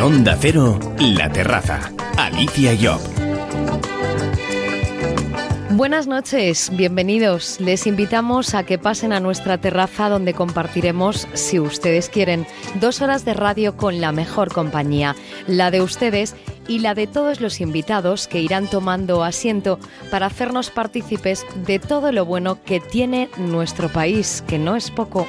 Onda Cero, La Terraza. Alicia Job. Buenas noches, bienvenidos. Les invitamos a que pasen a nuestra terraza donde compartiremos, si ustedes quieren, dos horas de radio con la mejor compañía, la de ustedes y la de todos los invitados que irán tomando asiento para hacernos partícipes de todo lo bueno que tiene nuestro país, que no es poco.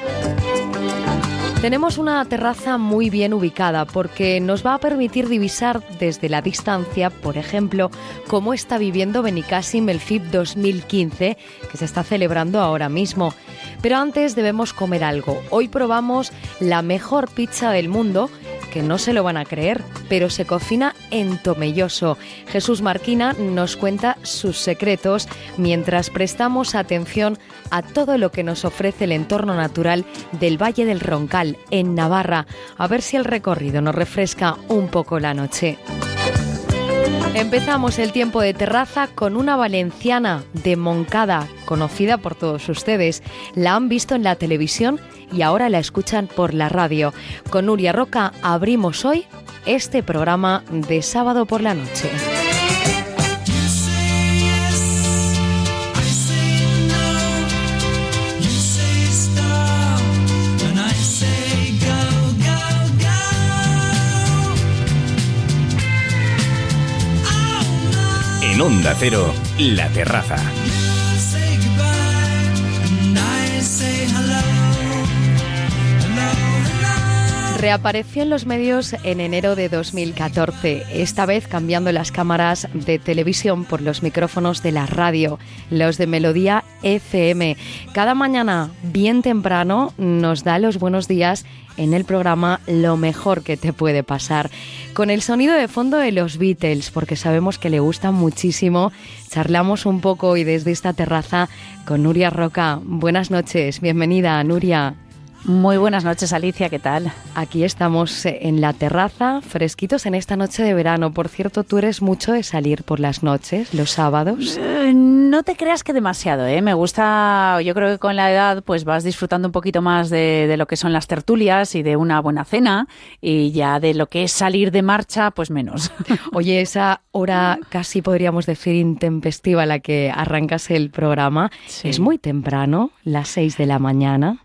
Tenemos una terraza muy bien ubicada porque nos va a permitir divisar desde la distancia, por ejemplo, cómo está viviendo Benicassim el FIP 2015, que se está celebrando ahora mismo. Pero antes debemos comer algo. Hoy probamos la mejor pizza del mundo que no se lo van a creer, pero se cocina en Tomelloso. Jesús Marquina nos cuenta sus secretos mientras prestamos atención a todo lo que nos ofrece el entorno natural del Valle del Roncal, en Navarra, a ver si el recorrido nos refresca un poco la noche. Empezamos el tiempo de terraza con una valenciana de Moncada, conocida por todos ustedes. La han visto en la televisión y ahora la escuchan por la radio. Con Nuria Roca abrimos hoy este programa de sábado por la noche. Onda Cero, La Terraza. Reapareció en los medios en enero de 2014, esta vez cambiando las cámaras de televisión por los micrófonos de la radio, los de Melodía FM. Cada mañana, bien temprano, nos da los buenos días en el programa Lo mejor que te puede pasar, con el sonido de fondo de los Beatles, porque sabemos que le gusta muchísimo. Charlamos un poco hoy desde esta terraza con Nuria Roca. Buenas noches, bienvenida, Nuria. Muy buenas noches, Alicia, ¿qué tal? Aquí estamos en la terraza, fresquitos en esta noche de verano. Por cierto, ¿tú eres mucho de salir por las noches, los sábados? Eh, no te creas que demasiado, ¿eh? Me gusta, yo creo que con la edad pues vas disfrutando un poquito más de, de lo que son las tertulias y de una buena cena y ya de lo que es salir de marcha, pues menos. Oye, esa hora casi podríamos decir intempestiva a la que arrancas el programa, Sí. es muy temprano, las seis de la mañana.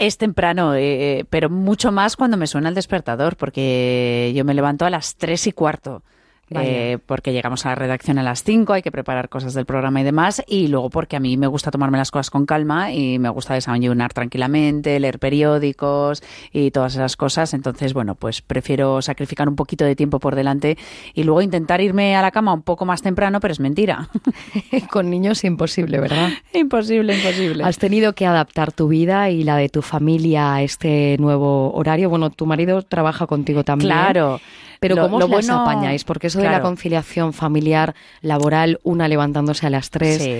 Es temprano, eh, pero mucho más cuando me suena el despertador, porque yo me levanto a las tres y cuarto. Eh, porque llegamos a la redacción a las 5, hay que preparar cosas del programa y demás, y luego porque a mí me gusta tomarme las cosas con calma y me gusta desayunar tranquilamente, leer periódicos y todas esas cosas, entonces bueno, pues prefiero sacrificar un poquito de tiempo por delante y luego intentar irme a la cama un poco más temprano, pero es mentira. Con niños imposible, ¿verdad? imposible, imposible. Has tenido que adaptar tu vida y la de tu familia a este nuevo horario. Bueno, tu marido trabaja contigo también. Claro. Pero Lo- ¿cómo lo os las bueno- apañáis? Porque eso de la conciliación familiar, laboral, una levantándose a las tres, Sí.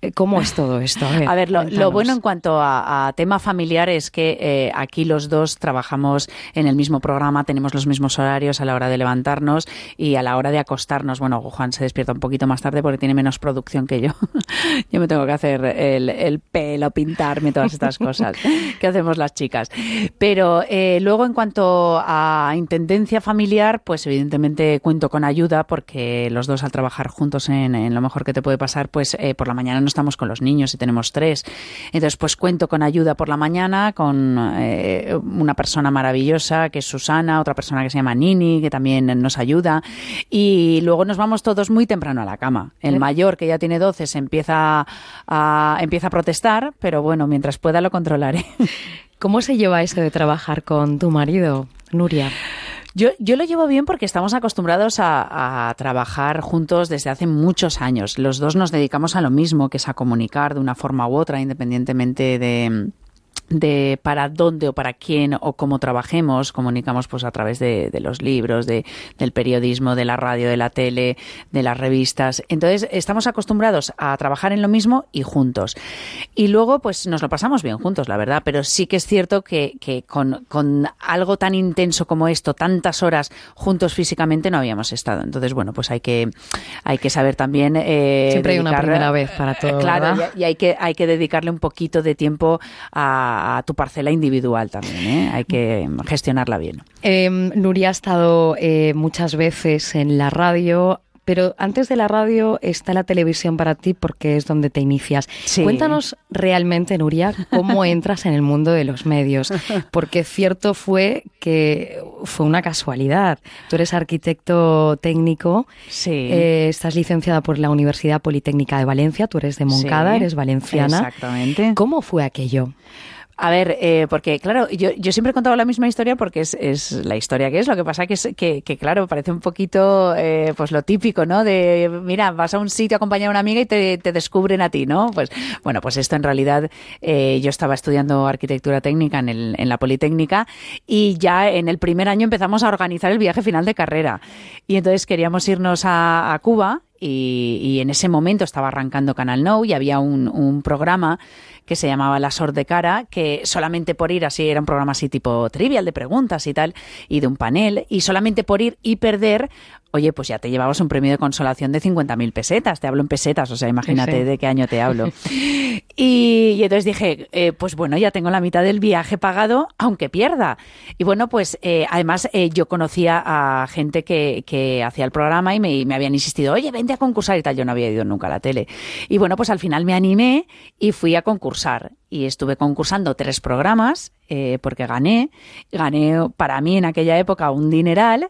eh, ¿cómo es todo esto? A ver, A ver, lo, bueno en cuanto a, a tema familiar es que eh, aquí los dos trabajamos en el mismo programa, tenemos los mismos horarios a la hora de levantarnos y a la hora de acostarnos. Bueno, Juan se despierta un poquito más tarde porque tiene menos producción que yo. yo me tengo que hacer el, el pelo, pintarme, todas estas cosas que hacemos las chicas. Pero eh, luego en cuanto a intendencia familiar, pues evidentemente cuento con ayuda porque los dos al trabajar juntos en, en lo mejor que te puede pasar, pues eh, por la mañana no estamos con los niños y tenemos tres. Entonces, pues cuento con ayuda por la mañana, con eh, una persona maravillosa que es Susana, otra persona que se llama Nini, que también nos ayuda. Y luego nos vamos todos muy temprano a la cama. El mayor, que ya tiene 12, se empieza a, empieza a protestar, pero bueno, mientras pueda lo controlaré. ¿Cómo se lleva eso de trabajar con tu marido, Nuria? Yo, yo lo llevo bien porque estamos acostumbrados a, a trabajar juntos desde hace muchos años. Los dos nos dedicamos a lo mismo, que es a comunicar de una forma u otra, independientemente de de para dónde o para quién o cómo trabajemos, comunicamos pues a través de, de los libros, de, del periodismo, de la radio, de la tele, de las revistas. Entonces, estamos acostumbrados a trabajar en lo mismo y juntos. Y luego, pues nos lo pasamos bien juntos, la verdad, pero sí que es cierto que, que con, con algo tan intenso como esto, tantas horas juntos físicamente, no habíamos estado. Entonces, bueno, pues hay que, hay que saber también... eh, Siempre hay una primera vez para todo, Claro, y hay, que, hay que dedicarle un poquito de tiempo a, a, tu parcela individual también. ¿eh? Hay que gestionarla bien. Em, Nuria ha estado eh, muchas veces en la radio pero antes de la radio está la televisión para ti porque es donde te inicias. Cuéntanos realmente, Nuria, cómo entras en el mundo de los medios, porque cierto fue que fue una casualidad. Tú eres arquitecto técnico, sí. Eh, estás licenciada por la Universidad Politécnica de Valencia, tú eres de Moncada, eres valenciana. Exactamente. ¿Cómo fue aquello? A ver, eh, porque claro, yo, yo siempre he contado la misma historia porque es, es la historia que es. Lo que pasa que es que, que claro, parece un poquito eh, pues lo típico, ¿no? De, mira, vas a un sitio a acompañar a una amiga y te, te descubren a ti, ¿no? Pues bueno, pues esto en realidad eh, yo estaba estudiando arquitectura técnica en, el, en la Politécnica y ya en el primer año empezamos a organizar el viaje final de carrera. Y entonces queríamos irnos a, a Cuba y, y, en ese momento estaba arrancando Canal No y había un, un programa que se llamaba La Sor de Cara, que solamente por ir así, era un programa así tipo trivial de preguntas y tal, y de un panel, y solamente por ir y perder, oye, pues ya te llevabas un premio de consolación de 50.000 pesetas, te hablo en pesetas, o sea, imagínate sí. de qué año te hablo. y, y, entonces dije, eh, pues bueno, ya tengo la mitad del viaje pagado, aunque pierda. Y bueno, pues eh, además eh, yo conocía a gente que, que hacía el programa y me, me, habían insistido, oye, vente a concursar y tal, yo no había ido nunca a la tele. Y bueno, pues al final me animé y fui a concursar y estuve concursando tres programas eh, porque gané, gané para mí en aquella época un dineral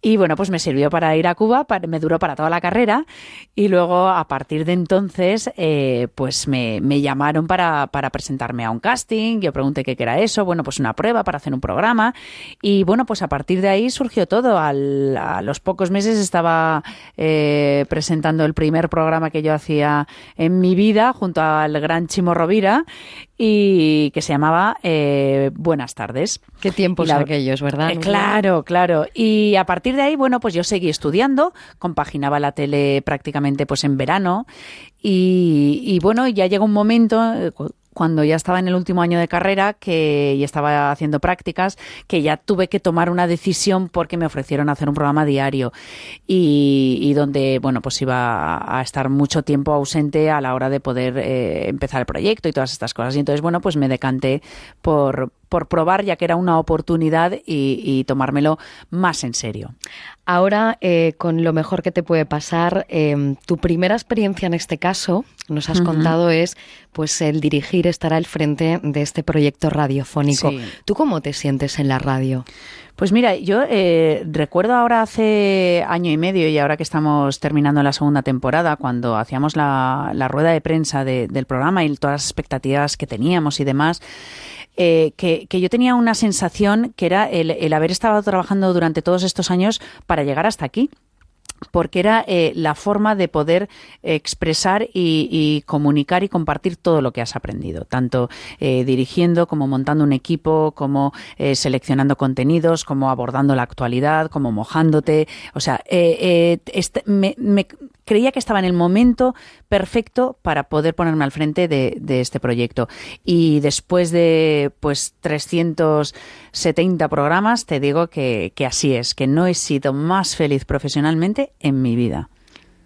y bueno, pues me sirvió para ir a Cuba, me duró para toda la carrera y luego a partir de entonces eh, pues me, me llamaron para, para, presentarme a un casting, yo pregunté qué era eso, bueno, pues una prueba para hacer un programa y bueno, pues a partir de ahí surgió todo, Al, a los pocos meses estaba eh, presentando el primer programa que yo hacía en mi vida junto al gran Chimo Rovira y que se llamaba eh, Buenas tardes. Qué tiempos la, aquellos, ¿verdad? Eh, claro, claro. Y a partir de ahí, bueno, pues yo seguí estudiando, compaginaba la tele prácticamente pues en verano y, y bueno, ya llegó un momento cuando ya estaba en el último año de carrera que y estaba haciendo prácticas, que ya tuve que tomar una decisión porque me ofrecieron hacer un programa diario y, y donde, bueno, pues iba a estar mucho tiempo ausente a la hora de poder eh, empezar el proyecto y todas estas cosas. Y entonces, bueno, pues me decanté por, por probar, ya que era una oportunidad y, y tomármelo más en serio. Ahora, eh, con lo mejor que te puede pasar, eh, tu primera experiencia en este caso, nos has uh -huh. contado, es pues el dirigir, estar al frente de este proyecto radiofónico. Sí. ¿Tú cómo te sientes en la radio? Pues mira, yo eh, recuerdo ahora hace año y medio y ahora que estamos terminando la segunda temporada, cuando hacíamos la, la rueda de prensa de, del programa y todas las expectativas que teníamos y demás, eh, que, que, yo tenía una sensación que era el, el haber estado trabajando durante todos estos años para llegar hasta aquí porque era eh, la forma de poder expresar y, comunicar y compartir todo lo que has aprendido, tanto eh, dirigiendo como montando un equipo, como eh, seleccionando contenidos, como abordando la actualidad, como mojándote. O sea, este, me, me, creía que estaba en el momento perfecto para poder ponerme al frente de, de este proyecto. Y después de pues 370 programas, te digo que, que así es, que no he sido más feliz profesionalmente en mi vida.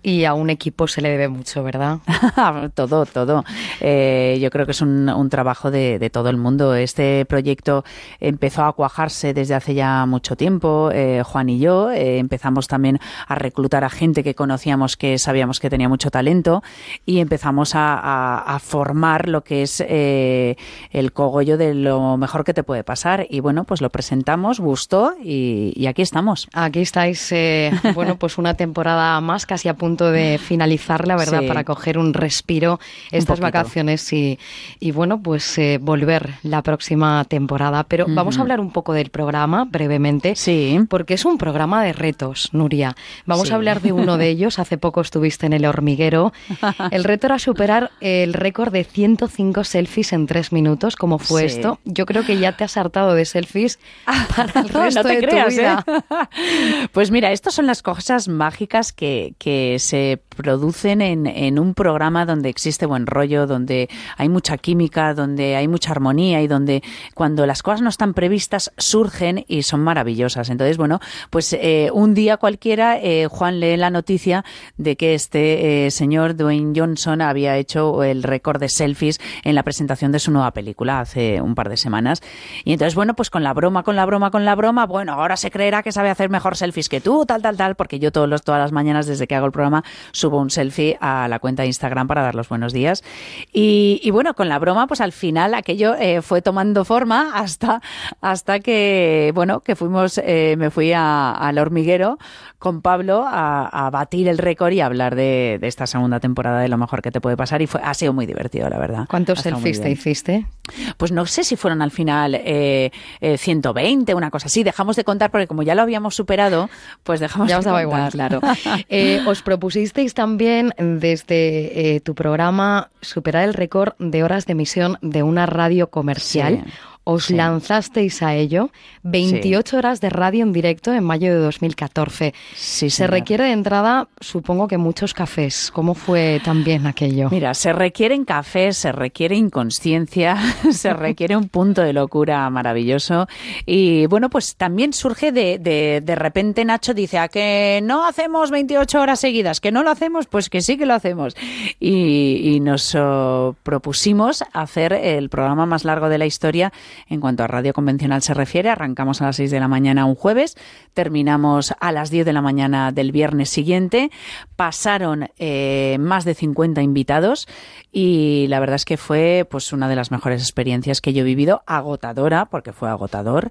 Y a un equipo se le debe mucho, ¿verdad? todo, todo. Eh, yo creo que es un, un trabajo de, de, todo el mundo. Este proyecto empezó a cuajarse desde hace ya mucho tiempo. Eh, Juan y yo eh, empezamos también a reclutar a gente que conocíamos que sabíamos que tenía mucho talento y empezamos a, a, a formar lo que es eh, el cogollo de lo mejor que te puede pasar. Y bueno, pues lo presentamos, gustó y, y aquí estamos. Aquí estáis, eh, bueno, pues una temporada más, casi a punto de finalizar, la verdad, sí. para coger un respiro estas un vacaciones y, y, bueno, pues eh, volver la próxima temporada. Pero uh -huh. vamos a hablar un poco del programa brevemente, sí. porque es un programa de retos, Nuria. Vamos sí. a hablar de uno de ellos. Hace poco estuviste en el hormiguero. El reto era superar el récord de 105 selfies en tres minutos. ¿Cómo fue sí. esto? Yo creo que ya te has hartado de selfies para el resto no te de creas, tu vida. ¿eh? Pues mira, estas son las cosas mágicas que, que se producen en, un programa donde existe buen rollo, donde hay mucha química, donde hay mucha armonía y donde cuando las cosas no están previstas surgen y son maravillosas. Entonces, bueno, pues eh, un día cualquiera eh, Juan lee la noticia de que este eh, señor Dwayne Johnson había hecho el récord de selfies en la presentación de su nueva película hace un par de semanas. Y entonces, bueno, pues con la broma, con la broma, con la broma, bueno, ahora se creerá que sabe hacer mejor selfies que tú, tal, tal, tal, porque yo todos los, todas las mañanas desde que hago el programa subo un selfie a la cuenta de Instagram para dar los buenos días. Y, bueno, con la broma, pues al final aquello eh, fue tomando forma hasta, hasta que, bueno, que fuimos, eh, me fui al hormiguero con Pablo a, batir el récord y hablar de, esta segunda temporada de lo mejor que te puede pasar y fue, ha sido muy divertido, la verdad. ¿Cuántos selfies te hiciste? Pues no sé si fueron al final eh, 120, una cosa así. Dejamos de contar porque como ya lo habíamos superado, pues dejamos ya os daba igual, claro. Eh, os propusisteis también desde eh, tu programa superar el récord de horas de emisión de una radio comercial os lanzasteis a ello. 28 horas de radio en directo en mayo de 2014. Sí, se requiere de entrada, supongo que muchos cafés. ¿Cómo fue también aquello? Mira, se requieren cafés, se requiere inconsciencia, se requiere un punto de locura maravilloso. Y bueno, pues también surge de, de, de repente Nacho dice, ¿a que no hacemos 28 horas seguidas? ¿Que no lo hacemos? Pues que sí que lo hacemos. Y, y nos oh, propusimos hacer el programa más largo de la historia en cuanto a radio convencional se refiere, arrancamos a las 6 de la mañana un jueves, terminamos a las 10 de la mañana del viernes siguiente. Pasaron eh, más de 50 invitados y la verdad es que fue pues una de las mejores experiencias que yo he vivido, agotadora, porque fue agotador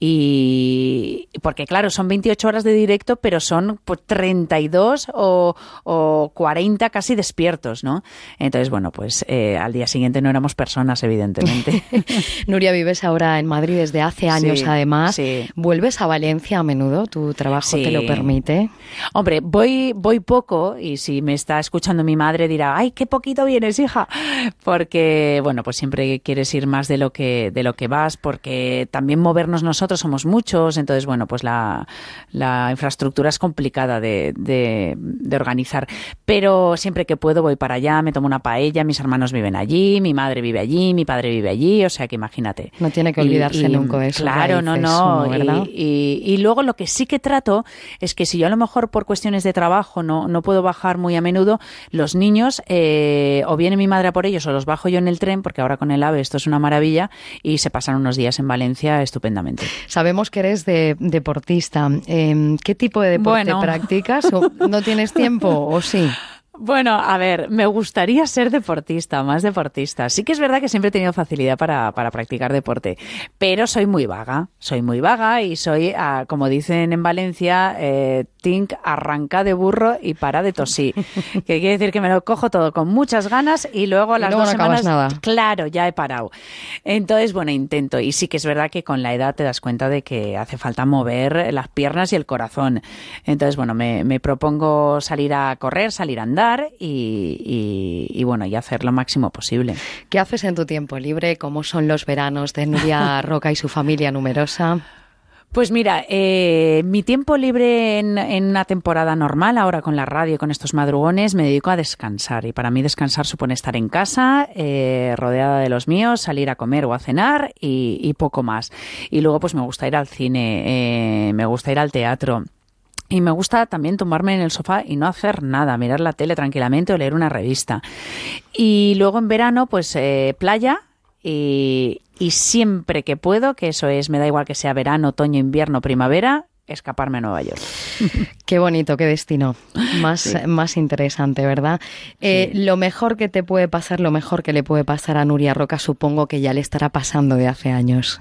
y porque claro, son 28 horas de directo, pero son pues, 32 o, o 40 casi despiertos, ¿no? Entonces, bueno, pues eh, al día siguiente no éramos personas, evidentemente. Nuria, vives ahora en Madrid desde hace años, además. ¿Vuelves a Valencia a menudo? ¿Tu trabajo te lo permite? Hombre, voy, voy poco y si me está escuchando mi madre dirá, ay, qué poquito vienes, hija. Porque, bueno, pues siempre quieres ir más de lo que, de lo que vas, porque también movernos nosotros somos muchos, entonces, bueno, pues la, la infraestructura es complicada de, de, de organizar. Pero siempre que puedo voy para allá, me tomo una paella, mis hermanos viven allí, mi madre vive allí, mi padre vive allí, o sea que imagínate. No tiene que olvidarse nunca eso. Claro, no, no. Y, y, luego lo que sí que trato es que si yo a lo mejor por cuestiones de trabajo no, no puedo bajar muy a menudo, los niños, eh, o viene mi madre a por ellos o los bajo yo en el tren, porque ahora con el AVE esto es una maravilla, y se pasan unos días en Valencia estupendamente. Sabemos que eres de, deportista. Em, ¿Qué tipo de deporte practicas? ¿No tienes tiempo o sí? Bueno, a ver, me gustaría ser deportista, más deportista. Sí que es verdad que siempre he tenido facilidad para, para practicar deporte, pero soy muy vaga, soy muy vaga y soy, ah, como dicen en Valencia, eh, arranca de burro y para de tosí. que quiere decir que me lo cojo todo con muchas ganas y luego a las dos semanas, nada. claro, ya he parado. Entonces, bueno, intento. Y sí que es verdad que con la edad te das cuenta de que hace falta mover las piernas y el corazón. Entonces, bueno, me, me propongo salir a correr, salir a andar y, bueno, y hacer lo máximo posible. ¿Qué haces en tu tiempo libre? ¿Cómo son los veranos de Nuria Roca y su familia numerosa? Pues mira, eh, mi tiempo libre en, una temporada normal, ahora con la radio, con estos madrugones, me dedico a descansar. Y para mí descansar supone estar en casa, eh, rodeada de los míos, salir a comer o a cenar y, poco más. Y luego pues me gusta ir al cine, eh, me gusta ir al teatro. Y me gusta también tomarme en el sofá y no hacer nada, mirar la tele tranquilamente o leer una revista. Y luego en verano, pues eh, playa y, y siempre que puedo, que eso es, me da igual que sea verano, otoño, invierno, primavera, escaparme a Nueva York. Qué bonito, qué destino. Más, más interesante, ¿verdad? Eh, lo mejor que te puede pasar, lo mejor que le puede pasar a Nuria Roca, supongo que ya le estará pasando de hace años.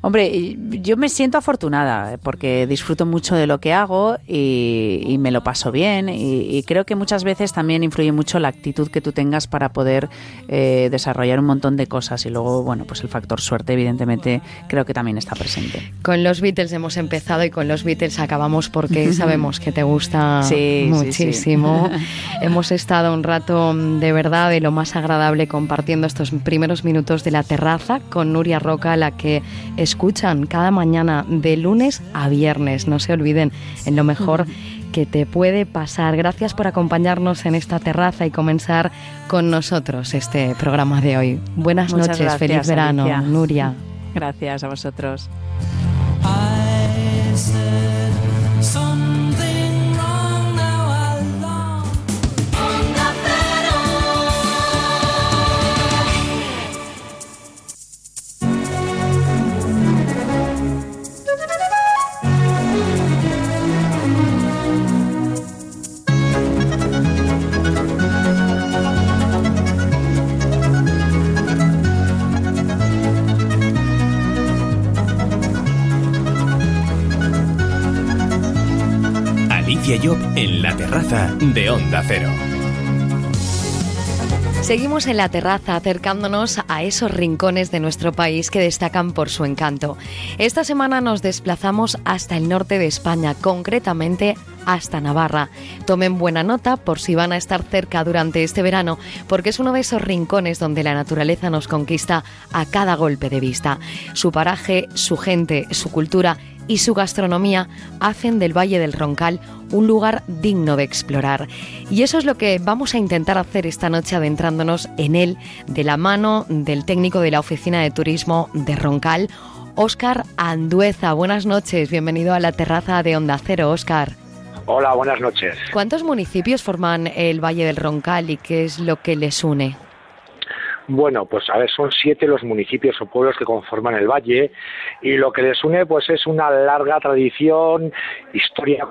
Hombre, yo me siento afortunada porque disfruto mucho de lo que hago y, me lo paso bien. Y, creo que muchas veces también influye mucho la actitud que tú tengas para poder eh, desarrollar un montón de cosas. Y luego, bueno, pues el factor suerte, evidentemente, creo que también está presente. Con los Beatles hemos empezado empezado y con los Beatles acabamos porque sabemos que te gusta muchísimo. Hemos estado un rato de verdad de lo más agradable compartiendo estos primeros minutos de la terraza con Nuria Roca, la que escuchan cada mañana de lunes a viernes. No se olviden, en lo mejor que te puede pasar. Gracias por acompañarnos en esta terraza y comenzar con nosotros este programa de hoy. Buenas noches, feliz verano, Nuria. Gracias a vosotros. said, en la terraza de Onda Cero. Seguimos en la terraza acercándonos a esos rincones de nuestro país que destacan por su encanto. Esta semana nos desplazamos hasta el norte de España, concretamente hasta Navarra. Tomen buena nota por si van a estar cerca durante este verano, porque es uno de esos rincones donde la naturaleza nos conquista a cada golpe de vista. Su paraje, su gente, su cultura y su gastronomía hacen del Valle del Roncal un lugar digno de explorar. Y eso es lo que vamos a intentar hacer esta noche adentrándonos en él de la mano del técnico de la Oficina de Turismo de Roncal, Óscar Andueza. Buenas noches, bienvenido a la terraza de Onda Cero, Óscar. Hola, buenas noches. ¿Cuántos municipios forman el Valle del Roncal y qué es lo que les une? Bueno, pues a ver, son siete los municipios o pueblos que conforman el valle y lo que les une pues es una larga tradición, historia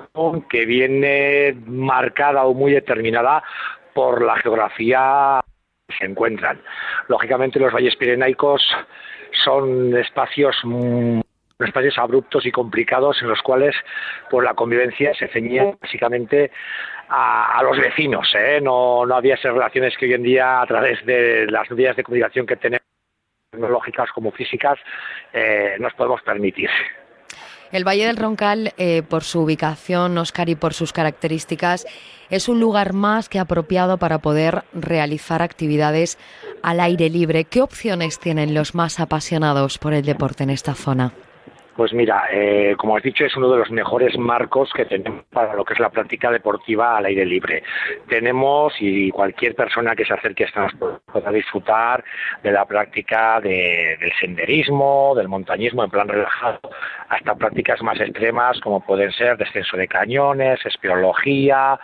que viene marcada o muy determinada por la geografía que se encuentran. Lógicamente los valles pirenaicos son espacios espacios abruptos y complicados en los cuales pues la convivencia se ceñía básicamente a, los vecinos. ¿eh? No, no había esas relaciones que hoy en día, a través de las vías de comunicación que tenemos, tecnológicas como físicas, eh, nos podemos permitir. El Valle del Roncal, eh, por su ubicación, Oscar, y por sus características, es un lugar más que apropiado para poder realizar actividades al aire libre. ¿Qué opciones tienen los más apasionados por el deporte en esta zona? Pues mira, eh, como has dicho, es uno de los mejores marcos que tenemos para lo que es la práctica deportiva al aire libre. Tenemos, y cualquier persona que se acerque a esta pueda disfrutar de la práctica del senderismo, del montañismo en plan relajado, hasta prácticas más extremas como pueden ser descenso de cañones, espirología,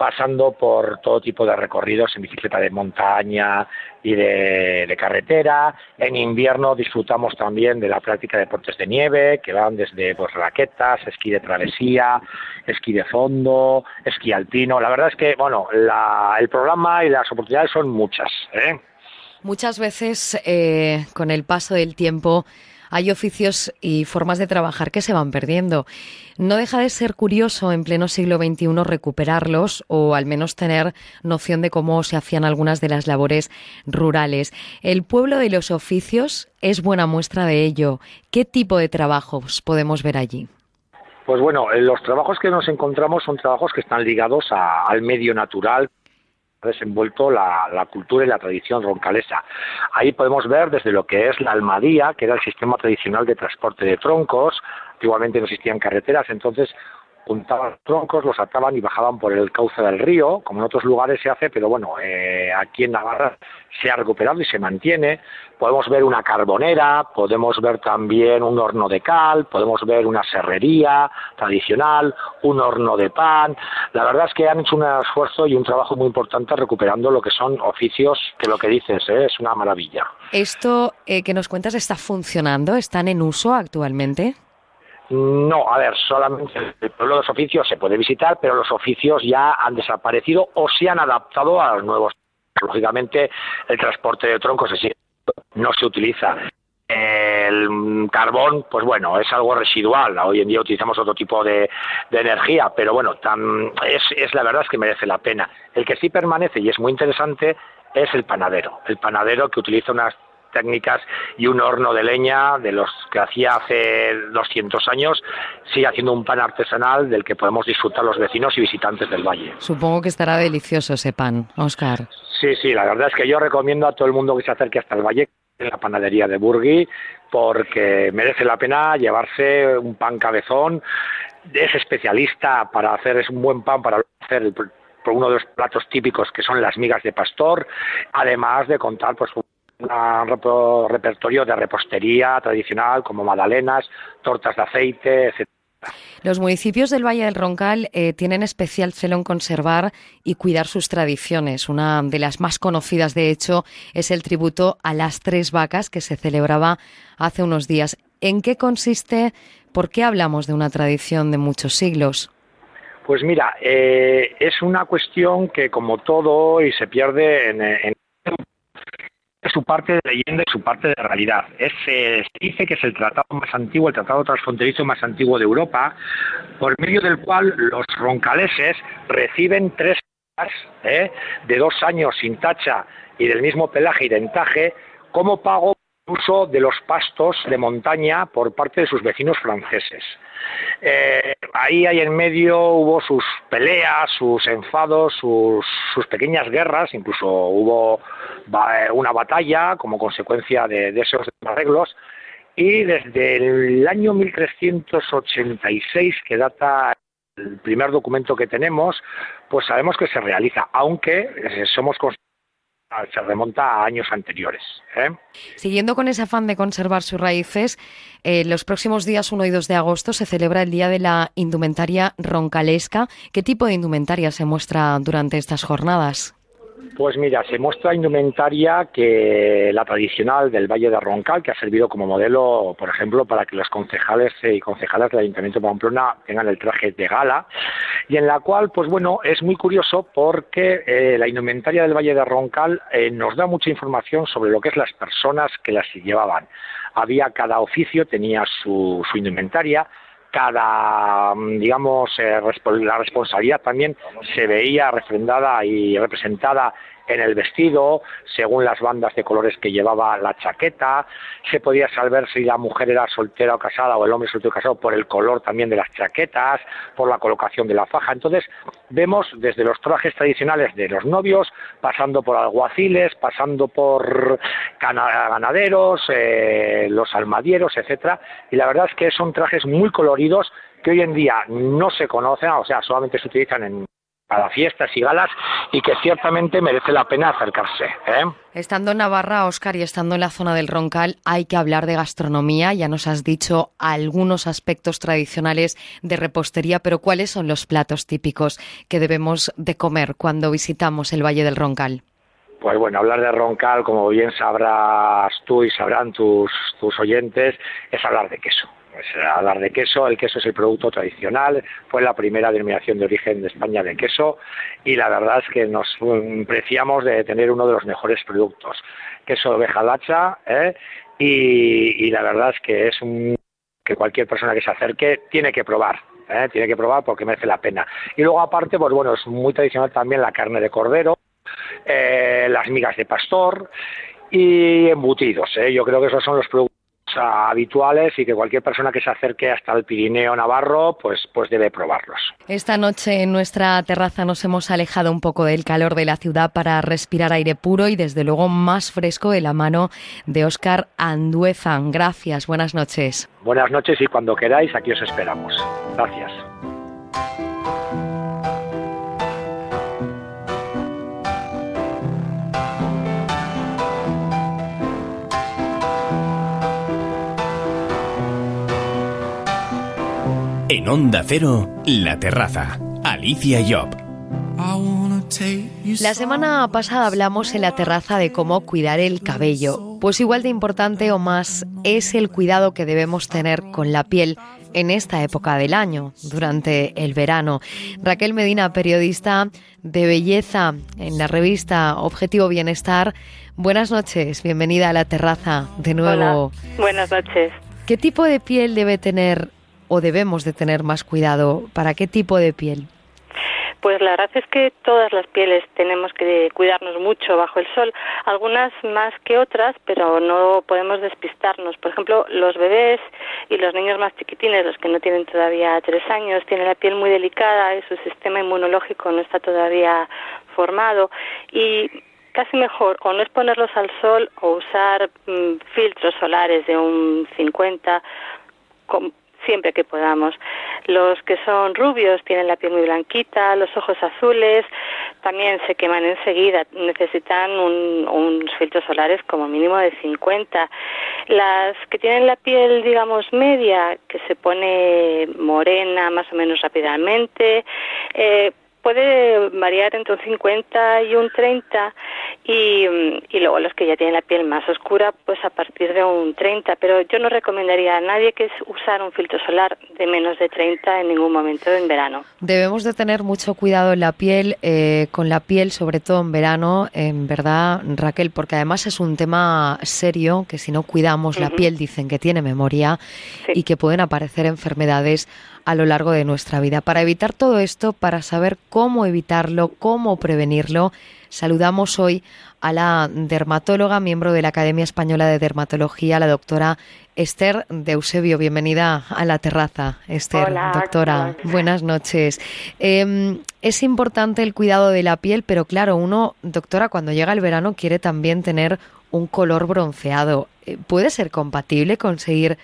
pasando por todo tipo de recorridos en bicicleta de montaña y de, carretera. En invierno disfrutamos también de la práctica de deportes de nieve, que van desde pues, raquetas, esquí de travesía, esquí de fondo, esquí alpino. La verdad es que, bueno, el programa y las oportunidades son muchas. ¿eh? Muchas veces, eh, con el paso del tiempo, hay oficios y formas de trabajar que se van perdiendo. No deja de ser curioso en pleno siglo XXI recuperarlos o al menos tener noción de cómo se hacían algunas de las labores rurales. El pueblo de los oficios es buena muestra de ello. ¿Qué tipo de trabajos podemos ver allí? Pues bueno, los trabajos que nos encontramos son trabajos que están ligados al medio natural, desenvuelto la, la, cultura y la tradición roncalesa. Ahí podemos ver desde lo que es la almadía, que era el sistema tradicional de transporte de troncos, igualmente no existían carreteras, entonces juntaban troncos, los ataban y bajaban por el cauce del río, como en otros lugares se hace, pero bueno, eh, aquí en Navarra se ha recuperado y se mantiene. Podemos ver una carbonera, podemos ver también un horno de cal, podemos ver una serrería tradicional, un horno de pan. La verdad es que han hecho un esfuerzo y un trabajo muy importante recuperando lo que son oficios, que lo que dices ¿eh? es una maravilla. ¿Esto eh, que nos cuentas está funcionando? ¿Están en uso actualmente? No, a ver, solamente el pueblo de los oficios se puede visitar, pero los oficios ya han desaparecido o se han adaptado a los nuevos. Lógicamente, el transporte de troncos no se utiliza. El carbón, pues bueno, es algo residual. Hoy en día utilizamos otro tipo de, energía, pero bueno, es, es la verdad es que merece la pena. El que sí permanece y es muy interesante es el panadero. El panadero que utiliza unas técnicas y un horno de leña de los que hacía hace 200 años, sigue haciendo un pan artesanal del que podemos disfrutar los vecinos y visitantes del valle. Supongo que estará delicioso ese pan, Oscar. Sí, sí, la verdad es que yo recomiendo a todo el mundo que se acerque hasta el valle en la panadería de Burgui porque merece la pena llevarse un pan cabezón es especialista para hacer, es un buen pan para hacer uno de los platos típicos que son las migas de pastor, además de contar pues un repertorio de repostería tradicional como magdalenas, tortas de aceite, etc. Los municipios del Valle del Roncal eh, tienen especial celo en conservar y cuidar sus tradiciones. Una de las más conocidas, de hecho, es el tributo a las tres vacas que se celebraba hace unos días. ¿En qué consiste? ¿Por qué hablamos de una tradición de muchos siglos? Pues mira, eh, es una cuestión que como todo y se pierde en, en su parte de leyenda y su parte de realidad. Es, se dice que es el tratado más antiguo, el tratado transfronterizo más antiguo de Europa, por medio del cual los roncaleses reciben tres ¿eh? de dos años sin tacha y del mismo pelaje y dentaje como pago uso de los pastos de montaña por parte de sus vecinos franceses. Eh, ahí, ahí en medio hubo sus peleas, sus enfados, sus, pequeñas guerras, incluso hubo una batalla como consecuencia de, esos arreglos. Y desde el año 1386, que data el primer documento que tenemos, pues sabemos que se realiza, aunque eh, somos conscientes se remonta a años anteriores. ¿eh? Siguiendo con ese afán de conservar sus raíces, eh, los próximos días 1 y 2 de agosto se celebra el Día de la Indumentaria Roncalesca. ¿Qué tipo de indumentaria se muestra durante estas jornadas? Pues mira, se muestra indumentaria que la tradicional del Valle de Roncal, que ha servido como modelo, por ejemplo, para que los concejales y concejalas del Ayuntamiento de Pamplona tengan el traje de gala, y en la cual, pues bueno, es muy curioso porque eh, la indumentaria del Valle de Roncal eh, nos da mucha información sobre lo que es las personas que las llevaban. Había cada oficio, tenía su indumentaria, cada, mm, digamos, eh, la responsabilidad también se veía refrendada y representada en el vestido, según las bandas de colores que llevaba la chaqueta, se podía saber si la mujer era soltera o casada o el hombre soltero o casado por el color también de las chaquetas, por la colocación de la faja. Entonces, vemos desde los trajes tradicionales de los novios, pasando por alguaciles, pasando por ganaderos, eh, los almadieros, etcétera, y la verdad es que son trajes muy coloridos que hoy en día no se conocen, o sea, solamente se utilizan en para fiestas y galas y que ciertamente merece la pena acercarse. ¿eh? Estando en Navarra, Oscar, y estando en la zona del Roncal, hay que hablar de gastronomía. Ya nos has dicho algunos aspectos tradicionales de repostería, pero ¿cuáles son los platos típicos que debemos de comer cuando visitamos el Valle del Roncal? Pues bueno, hablar de Roncal, como bien sabrás tú y sabrán tus, tus oyentes, es hablar de queso. Pues hablar de queso, el queso es el producto tradicional, fue la primera denominación de origen de España de queso y la verdad es que nos preciamos de tener uno de los mejores productos. Queso oveja lacha ¿eh? y, la verdad es que es un que cualquier persona que se acerque tiene que probar. ¿eh? Tiene que probar porque merece la pena. Y luego aparte, pues bueno, es muy tradicional también la carne de cordero, eh, las migas de pastor y embutidos. Yo creo que esos son los productos habituales y que cualquier persona que se acerque hasta el Pirineo Navarro pues, pues debe probarlos. Esta noche en nuestra terraza nos hemos alejado un poco del calor de la ciudad para respirar aire puro y desde luego más fresco de la mano de Óscar Anduezan. Gracias, buenas noches. Buenas noches y cuando queráis aquí os esperamos. Gracias. En Onda Cero, La Terraza. Alicia Job. La semana pasada hablamos en la terraza de cómo cuidar el cabello. Pues igual de importante o más es el cuidado que debemos tener con la piel en esta época del año, durante el verano. Raquel Medina, periodista de belleza en la revista Objetivo Bienestar. Buenas noches, bienvenida a la terraza de nuevo. Buenas noches. ¿Qué tipo de piel debe tener o debemos de tener más cuidado? ¿Para qué tipo de piel? Pues la verdad es que todas las pieles tenemos que cuidarnos mucho bajo el sol, algunas más que otras, pero no podemos despistarnos. Por ejemplo, los bebés y los niños más chiquitines, los que no tienen todavía tres años, tienen la piel muy delicada y su sistema inmunológico no está todavía formado y casi mejor o no exponerlos al sol o usar mm, filtros solares de un 50 siempre que podamos. Los que son rubios tienen la piel muy blanquita, los ojos azules, también se queman enseguida, necesitan unos filtros solares como mínimo de 50. Las que tienen la piel, digamos, media, que se pone morena más o menos rápidamente, eh, puede variar entre un 50 y un 30 y, y, luego los que ya tienen la piel más oscura pues a partir de un 30 pero yo no recomendaría a nadie que usar un filtro solar de menos de 30 en ningún momento en verano. Debemos de tener mucho cuidado en la piel, eh, con la piel sobre todo en verano, en verdad Raquel, porque además es un tema serio que si no cuidamos la piel dicen que tiene memoria y que pueden aparecer enfermedades a lo largo de nuestra vida. Para evitar todo esto, para saber cómo evitarlo, cómo prevenirlo, saludamos hoy a la dermatóloga, miembro de la Academia Española de Dermatología, la doctora Esther de Eusebio. Bienvenida a la terraza, Esther, Hola, doctora. Buenas noches. Eh, es importante el cuidado de la piel, pero claro, uno, doctora, cuando llega el verano quiere también tener un color bronceado. Eh, ¿Puede ser compatible conseguir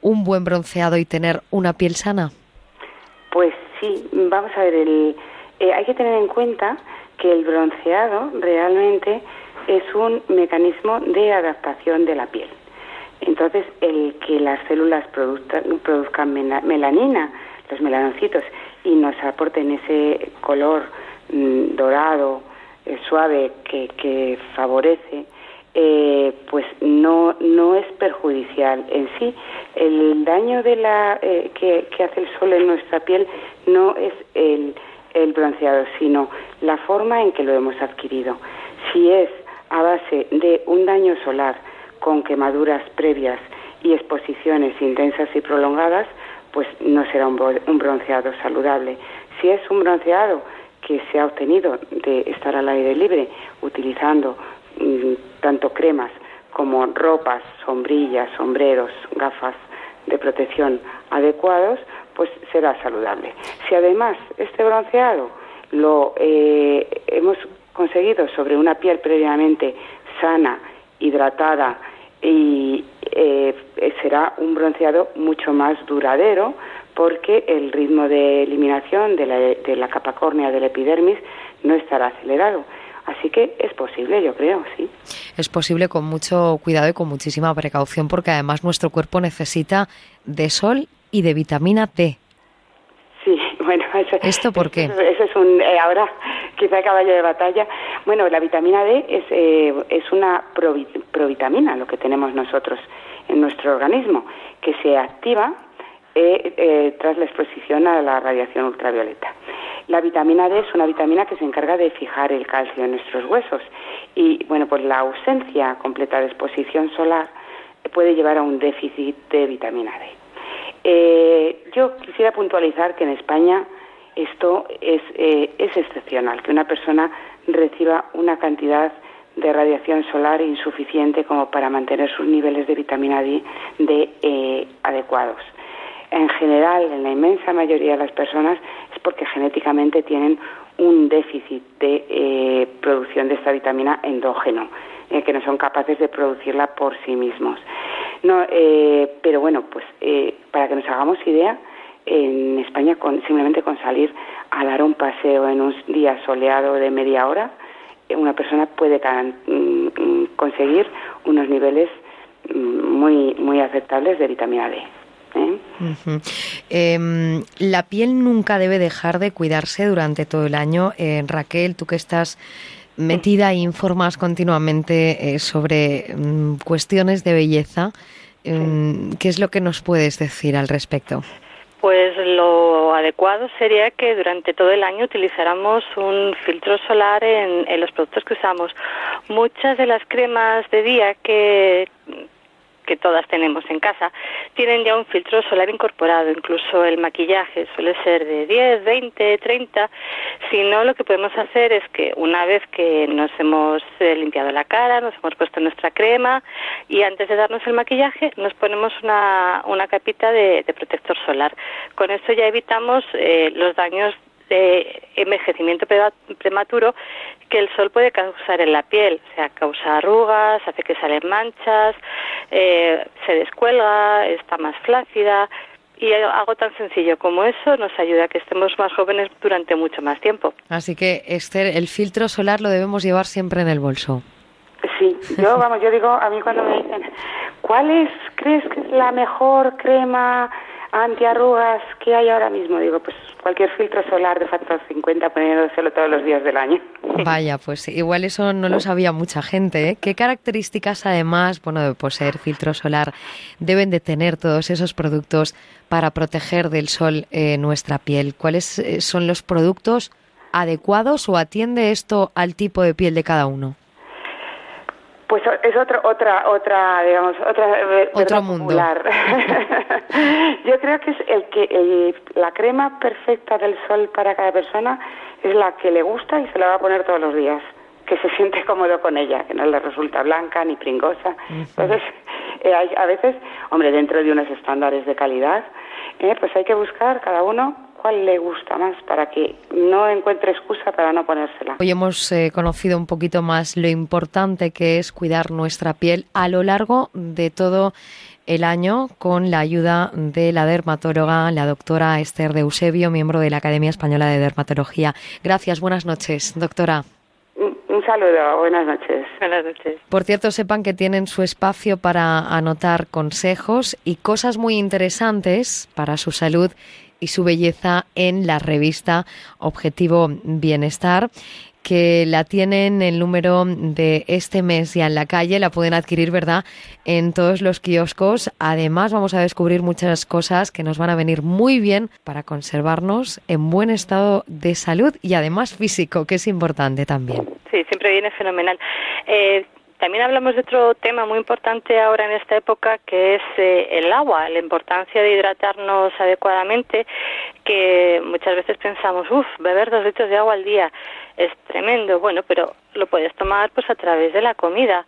un buen bronceado y tener una piel sana? Sí, vamos a ver, el, eh, hay que tener en cuenta que el bronceado realmente es un mecanismo de adaptación de la piel. Entonces, el que las células produzcan melanina, los melanocitos, y nos aporten ese color mm, dorado, suave, que, que favorece, eh, pues no, no es perjudicial en sí. El daño de la, eh, que, que, hace el sol en nuestra piel no es el, el bronceado, sino la forma en que lo hemos adquirido. Si es a base de un daño solar con quemaduras previas y exposiciones intensas y prolongadas, pues no será un, un bronceado saludable. Si es un bronceado que se ha obtenido de estar al aire libre utilizando tanto cremas como ropas, sombrillas, sombreros, gafas de protección adecuados, pues será saludable. Si además este bronceado lo eh, hemos conseguido sobre una piel previamente sana, hidratada y eh, será un bronceado mucho más duradero porque el ritmo de eliminación de la, de la capa córnea del epidermis no estará acelerado. Así que es posible, yo creo, sí. Es posible con mucho cuidado y con muchísima precaución porque además nuestro cuerpo necesita de sol y de vitamina D. Sí, bueno, eso, ¿Esto por qué? Eso, es un, eh, ahora quizá caballo de batalla. Bueno, la vitamina D es, eh, es una provitamina, lo que tenemos nosotros en nuestro organismo, que se activa eh, eh, tras la exposición a la radiación ultravioleta. La vitamina D es una vitamina que se encarga de fijar el calcio en nuestros huesos y, bueno, pues la ausencia completa de exposición solar puede llevar a un déficit de vitamina D. Eh, yo quisiera puntualizar que en España esto es, eh, es excepcional, que una persona reciba una cantidad de radiación solar insuficiente como para mantener sus niveles de vitamina D, eh, adecuados en general, en la inmensa mayoría de las personas, es porque genéticamente tienen un déficit de eh, producción de esta vitamina endógeno, eh, que no son capaces de producirla por sí mismos. No, eh, pero bueno, pues para que nos hagamos idea, en España simplemente con salir a dar un paseo en un día soleado de media hora, una persona puede mm, mm, conseguir unos niveles mm, muy, muy aceptables de vitamina D. ¿eh? Em, la piel nunca debe dejar de cuidarse durante todo el año. Eh, Raquel, tú que estás metida e informas continuamente eh, sobre mm, cuestiones de belleza, em, ¿qué es lo que nos puedes decir al respecto? Pues lo adecuado sería que durante todo el año utilizáramos un filtro solar en, en, los productos que usamos. Muchas de las cremas de día que que todas tenemos en casa, tienen ya un filtro solar incorporado, incluso el maquillaje suele ser de 10, 20, 30. Si no, lo que podemos hacer es que una vez que nos hemos eh, limpiado la cara, nos hemos puesto nuestra crema y antes de darnos el maquillaje nos ponemos una, una capita de, protector solar. Con esto ya evitamos eh, los daños de envejecimiento prematuro que el sol puede causar en la piel, o sea, causa arrugas, hace que salen manchas, eh, se descuelga, está más flácida y algo tan sencillo como eso nos ayuda a que estemos más jóvenes durante mucho más tiempo. Así que, Esther, el filtro solar lo debemos llevar siempre en el bolso. Sí, yo, vamos, yo digo, a mí cuando me dicen, ¿cuál es, crees que es la mejor crema antiarrugas que hay ahora mismo? Digo, pues cualquier filtro solar de factor 50 poniéndoselo todos los días del año. Vaya, pues igual eso no lo sabía mucha gente. ¿eh? ¿Qué características además, bueno, de poseer filtro solar, deben de tener todos esos productos para proteger del sol eh, nuestra piel? ¿Cuáles eh, son los productos adecuados o atiende esto al tipo de piel de cada uno? Es otra, otra, otra, digamos, otra otro mundo. Popular. Yo creo que es el que la crema perfecta del sol para cada persona es la que le gusta y se la va a poner todos los días, que se siente cómodo con ella, que no le resulta blanca ni pringosa. Entonces, eh, hay, a veces, hombre, dentro de unos estándares de calidad, eh, pues hay que buscar cada uno cuál le gusta más para que no encuentre excusa para no ponérsela. Hoy hemos eh, conocido un poquito más lo importante que es cuidar nuestra piel a lo largo de todo el año con la ayuda de la dermatóloga, la doctora Esther de Eusebio, miembro de la Academia Española de Dermatología. Gracias, buenas noches, doctora. Un saludo, buenas noches. Buenas noches. Por cierto, sepan que tienen su espacio para anotar consejos y cosas muy interesantes para su salud y su belleza en la revista Objetivo Bienestar que la tienen el número de este mes ya en la calle, la pueden adquirir, ¿verdad?, en todos los kioscos. Además, vamos a descubrir muchas cosas que nos van a venir muy bien para conservarnos en buen estado de salud y además físico, que es importante también. Sí, siempre viene fenomenal. Eh, también hablamos de otro tema muy importante ahora en esta época, que es eh, el agua, la importancia de hidratarnos adecuadamente, que muchas veces pensamos, uff, beber dos litros de agua al día es tremendo, bueno, pero lo puedes tomar pues a través de la comida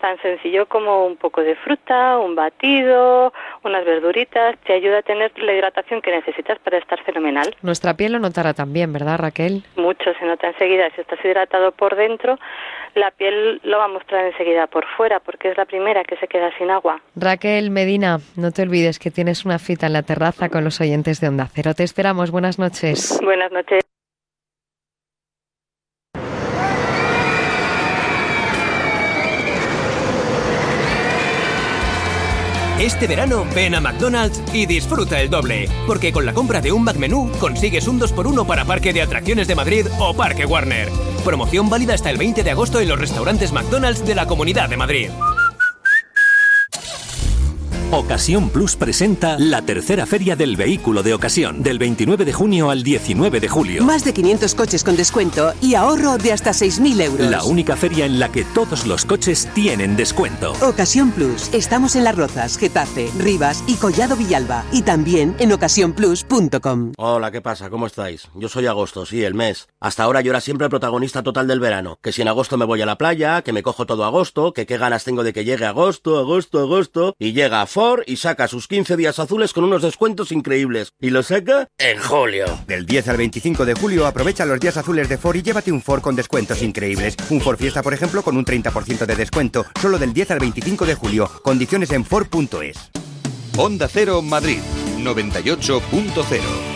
tan sencillo como un poco de fruta, un batido, unas verduritas, te ayuda a tener la hidratación que necesitas para estar fenomenal. Nuestra piel lo notará también, ¿verdad, Raquel? Mucho se nota enseguida. Si estás hidratado por dentro, la piel lo va a mostrar enseguida por fuera, porque es la primera que se queda sin agua. Raquel Medina, no te olvides que tienes una cita en la terraza con los oyentes de Onda Cero. Te esperamos. Buenas noches. Buenas noches. Este verano ven a McDonald's y disfruta el doble, porque con la compra de un McMenú consigues un 2x1 para Parque de Atracciones de Madrid o Parque Warner. Promoción válida hasta el 20 de agosto en los restaurantes McDonald's de la Comunidad de Madrid. Ocasión Plus presenta la tercera feria del vehículo de ocasión, del 29 de junio al 19 de julio. Más de 500 coches con descuento y ahorro de hasta 6.000 euros. La única feria en la que todos los coches tienen descuento. Ocasión Plus. Estamos en Las Rozas, Getafe, Rivas y Collado Villalba. Y también en ocasiónplus.com. Hola, ¿qué pasa? ¿Cómo estáis? Yo soy Agosto, sí, el mes. Hasta ahora yo era siempre el protagonista total del verano. Que si en agosto me voy a la playa, que me cojo todo agosto, que qué ganas tengo de que llegue agosto, agosto, agosto. Y llega Ford y saca sus 15 días azules con unos descuentos increíbles. Y lo saca en julio. Del 10 al 25 de julio aprovecha los días azules de Ford y llévate un Ford con descuentos increíbles. Un Ford Fiesta, por ejemplo, con un 30% de descuento. Solo del 10 al 25 de julio. Condiciones en Ford.es. Onda Cero Madrid 98.0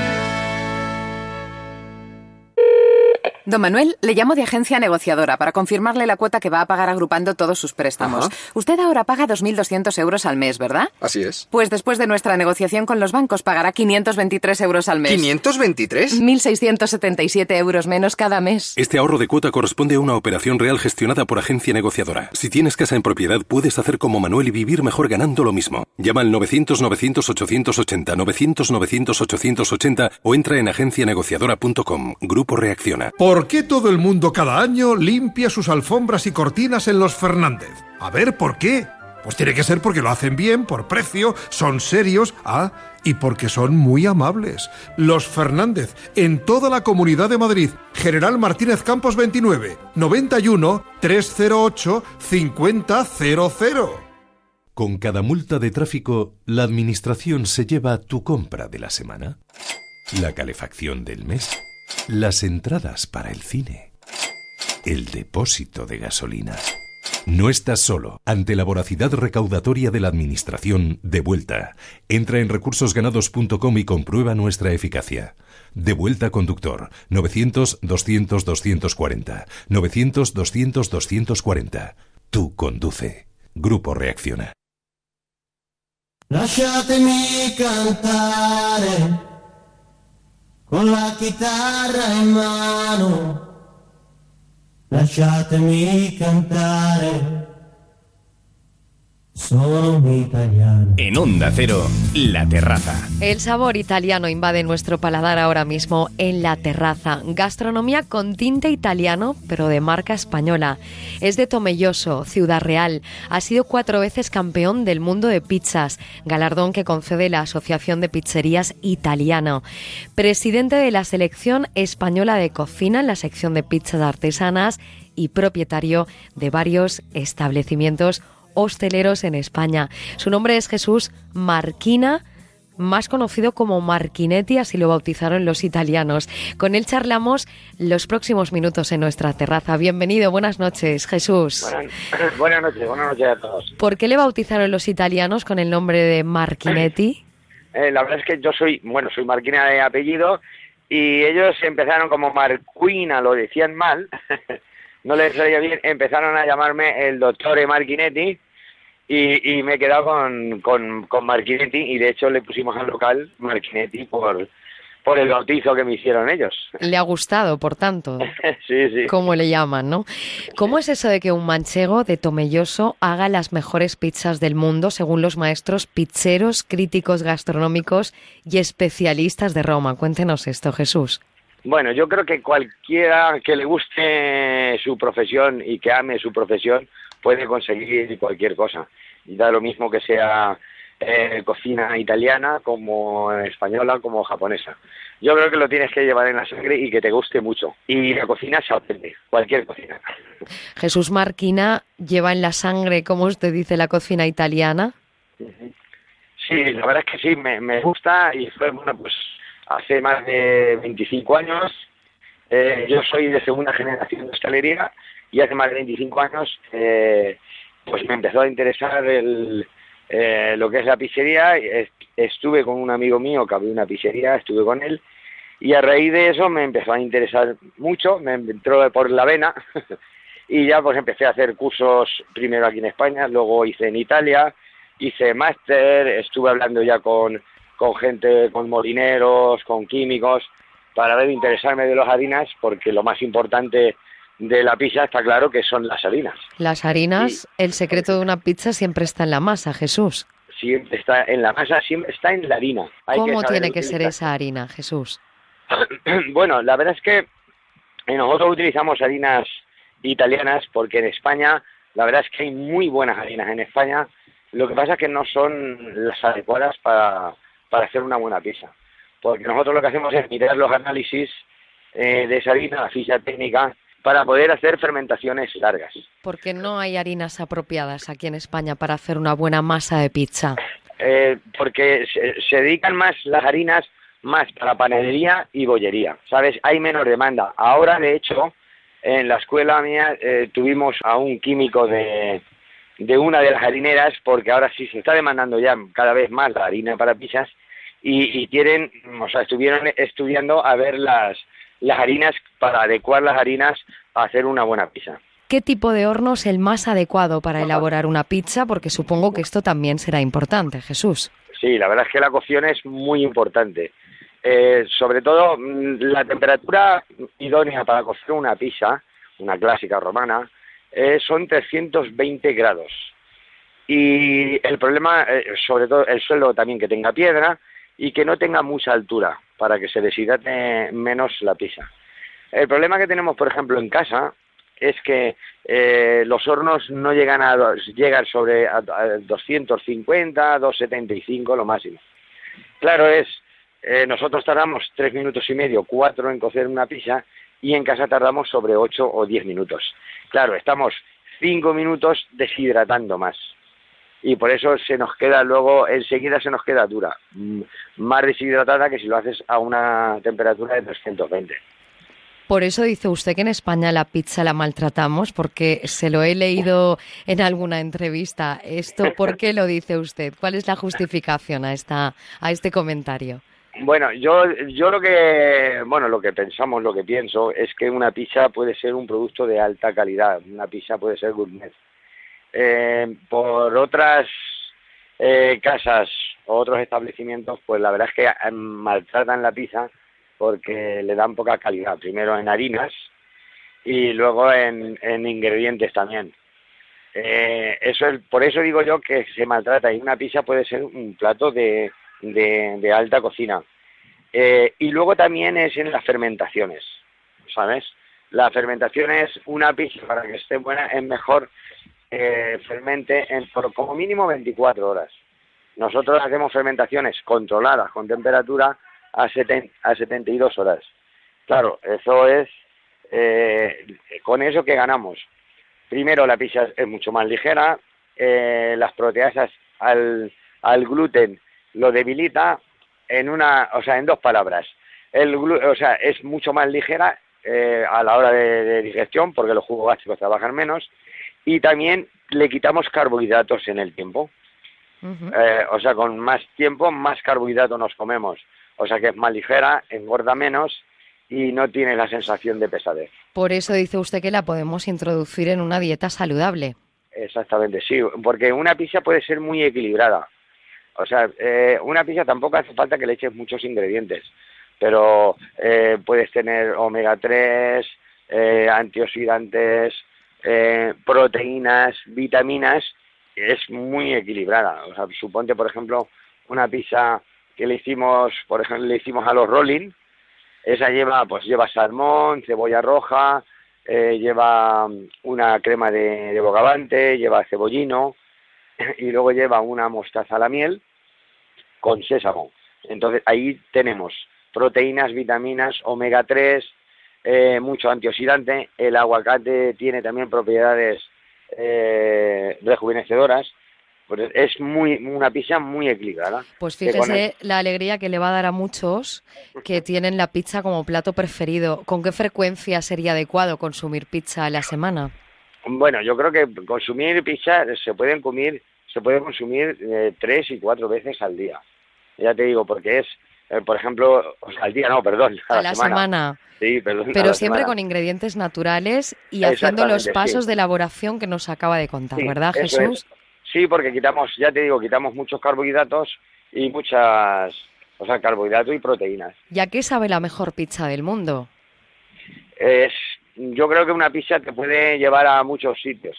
Don Manuel, le llamo de agencia negociadora para confirmarle la cuota que va a pagar agrupando todos sus préstamos. Ajá. Usted ahora paga 2.200 euros al mes, ¿verdad? Así es. Pues después de nuestra negociación con los bancos pagará 523 euros al mes. ¿523? 1.677 euros menos cada mes. Este ahorro de cuota corresponde a una operación real gestionada por agencia negociadora. Si tienes casa en propiedad, puedes hacer como Manuel y vivir mejor ganando lo mismo. Llama al 900-900-880, 900-900-880 o entra en agencianegociadora.com. Grupo Reacciona. ¿Por qué todo el mundo cada año limpia sus alfombras y cortinas en los Fernández? A ver, ¿por qué? Pues tiene que ser porque lo hacen bien, por precio, son serios, ah, y porque son muy amables. Los Fernández, en toda la comunidad de Madrid. General Martínez Campos 29, 91 308 5000. Con cada multa de tráfico, la administración se lleva tu compra de la semana, la calefacción del mes, las entradas para el cine, el depósito de gasolina. No estás solo. Ante la voracidad recaudatoria de la Administración, de vuelta. Entra en recursosganados.com y comprueba nuestra eficacia. De vuelta conductor. 900-200-240. 900-200-240. Tú conduce. Grupo Reacciona. Con la chitarra in mano lasciatemi cantare. Italiano. En Onda Cero, La Terraza. El sabor italiano invade nuestro paladar ahora mismo en La Terraza. Gastronomía con tinte italiano, pero de marca española. Es de Tomelloso, Ciudad Real. Ha sido cuatro veces campeón del mundo de pizzas, galardón que concede la Asociación de Pizzerías Italiano. Presidente de la Selección Española de Cocina en la sección de pizzas artesanas y propietario de varios establecimientos hosteleros en España. Su nombre es Jesús Marquina más conocido como Marquinetti, así lo bautizaron los italianos. Con él charlamos los próximos minutos en nuestra terraza. Bienvenido, buenas noches, Jesús. Buenas, noches, buenas noches a todos. ¿Por qué le bautizaron los italianos con el nombre de Marquinetti? Eh, la verdad es que yo soy, bueno, soy Marquina de apellido y ellos empezaron como Marquina, lo decían mal. No les salía bien, empezaron a llamarme el doctor Marquinetti y, y me he quedado con, con, con Marquinetti y de hecho le pusimos al local Marquinetti por, por el bautizo que me hicieron ellos. Le ha gustado, por tanto. sí, sí. Como le llaman, ¿no? ¿Cómo es eso de que un manchego de Tomelloso haga las mejores pizzas del mundo, según los maestros pizzeros, críticos gastronómicos y especialistas de Roma? Cuéntenos esto, Jesús. Bueno, yo creo que cualquiera que le guste su profesión y que ame su profesión puede conseguir cualquier cosa. Y da lo mismo que sea eh, cocina italiana como española como japonesa. Yo creo que lo tienes que llevar en la sangre y que te guste mucho. Y la cocina se aprende, cualquier cocina. Jesús Marquina lleva en la sangre, como usted dice, la cocina italiana. Sí, la verdad es que sí, me, me gusta y fue, bueno, pues hace más de 25 años. Eh, yo soy de segunda generación de hostelería y hace más de 25 años eh, pues me empezó a interesar el, eh, lo que es la pizzería. Estuve con un amigo mío que abrió una pizzería, estuve con él y a raíz de eso me empezó a interesar mucho, me entró por la vena y ya pues empecé a hacer cursos primero aquí en España, luego hice en Italia, hice máster, estuve hablando ya con con gente, con molineros, con químicos, para ver interesarme de las harinas, porque lo más importante de la pizza está claro que son las harinas. Las harinas, el secreto de una pizza siempre está en la masa, Jesús. Siempre está en la masa, siempre está en la harina. ¿Cómo tiene que ser esa harina, Jesús? bueno, la verdad es que nosotros utilizamos harinas italianas porque en España, la verdad es que hay muy buenas harinas en España. Lo que pasa es que no son las adecuadas para, para hacer una buena pizza. Porque nosotros lo que hacemos es mirar los análisis eh, de esa harina, la ficha técnica, para poder hacer fermentaciones largas. Porque no hay harinas apropiadas aquí en España para hacer una buena masa de pizza. Eh, porque se, dedican más las harinas más para panadería y bollería, ¿sabes? Hay menos demanda. Ahora, de hecho, en la escuela mía eh, tuvimos a un químico de, de una de las harineras, porque ahora sí se está demandando ya cada vez más la harina para pizzas, y, quieren, o sea, estuvieron estudiando a ver las, las harinas para adecuar las harinas a hacer una buena pizza. ¿Qué tipo de horno es el más adecuado para elaborar una pizza? Porque supongo que esto también será importante, Jesús. Sí, la verdad es que la cocción es muy importante. Eh, sobre todo mm, la temperatura idónea para cocer una pizza, una clásica romana, eh, son 320 grados. Y el problema, eh, sobre todo el suelo también que tenga piedra y que no tenga mucha altura para que se deshidrate menos la pizza. El problema que tenemos, por ejemplo, en casa es que eh, los hornos no llegan a llegan sobre a, a 250, 275 lo máximo. Claro es, eh, nosotros tardamos tres minutos y medio, cuatro en cocer una pizza y en casa tardamos sobre ocho o diez minutos. Claro, estamos cinco minutos deshidratando más y por eso se nos queda luego, enseguida se nos queda dura, mm, más deshidratada que si lo haces a una temperatura de 320. Por eso dice usted que en España la pizza la maltratamos, porque se lo he leído en alguna entrevista. ¿Esto por qué lo dice usted? ¿Cuál es la justificación a, esta, a este comentario? Bueno, yo, yo lo que, bueno, lo que pensamos, lo que pienso es que una pizza puede ser un producto de alta calidad, una pizza puede ser gourmet. Eh, por otras eh, casas o otros establecimientos, pues la verdad es que eh, maltratan la pizza porque le dan poca calidad, primero en harinas y luego en, en ingredientes también. Eh, eso es, por eso digo yo que se maltrata y una pizza puede ser un plato de, de, alta cocina. Eh, y luego también es en las fermentaciones, ¿sabes? La fermentación es una pizza para que esté buena, es mejor eh, fermente en por como mínimo 24 horas. Nosotros hacemos fermentaciones controladas con temperatura a, seten- a 72 horas. Claro, eso es, eh, con eso que ganamos. Primero, la pizza es mucho más ligera, eh, las proteasas al, al gluten lo debilita en una, o sea, en dos palabras. El glu- o sea, es mucho más ligera eh, a la hora de, de digestión porque los jugos gástricos trabajan menos y también le quitamos carbohidratos en el tiempo. Eh, o sea, con más tiempo, más carbohidratos nos comemos. O sea que es más ligera, engorda menos y no tiene la sensación de pesadez. Por eso dice usted que la podemos introducir en una dieta saludable. Exactamente, sí, porque una pizza puede ser muy equilibrada. O sea, eh, una pizza tampoco hace falta que le eches muchos ingredientes, pero eh, puedes tener omega 3, eh, antioxidantes, proteínas, vitaminas, es muy equilibrada. O sea, suponte, por ejemplo, una pizza que le hicimos, por ejemplo, le hicimos a los rolling, esa lleva, pues lleva salmón, cebolla roja, lleva mm, una crema de, de bogavante, lleva cebollino y luego lleva una mostaza a la miel con sésamo. Entonces ahí tenemos proteínas, vitaminas, omega 3, eh, mucho antioxidante. El aguacate tiene también propiedades eh, rejuvenecedoras. Pues es muy una pizza muy equilibrada. Pues fíjese la alegría que le va a dar a muchos que tienen la pizza como plato preferido. ¿Con qué frecuencia sería adecuado consumir pizza a la semana? Bueno, yo creo que consumir pizza se pueden comer, se puede consumir eh, tres y cuatro veces al día. Ya te digo, porque es, eh, por ejemplo, o sea, al día no, perdón, a, A la semana. Sí, perdón. Pero siempre semana. con ingredientes naturales y haciendo los pasos sí. de elaboración que nos acaba de contar, Sí, ¿verdad, Jesús? es. Sí, porque quitamos, ya te digo, quitamos muchos carbohidratos y muchas, o sea, carbohidratos y proteínas. ¿Y a qué sabe la mejor pizza del mundo? Es, yo creo que una pizza te puede llevar a muchos sitios.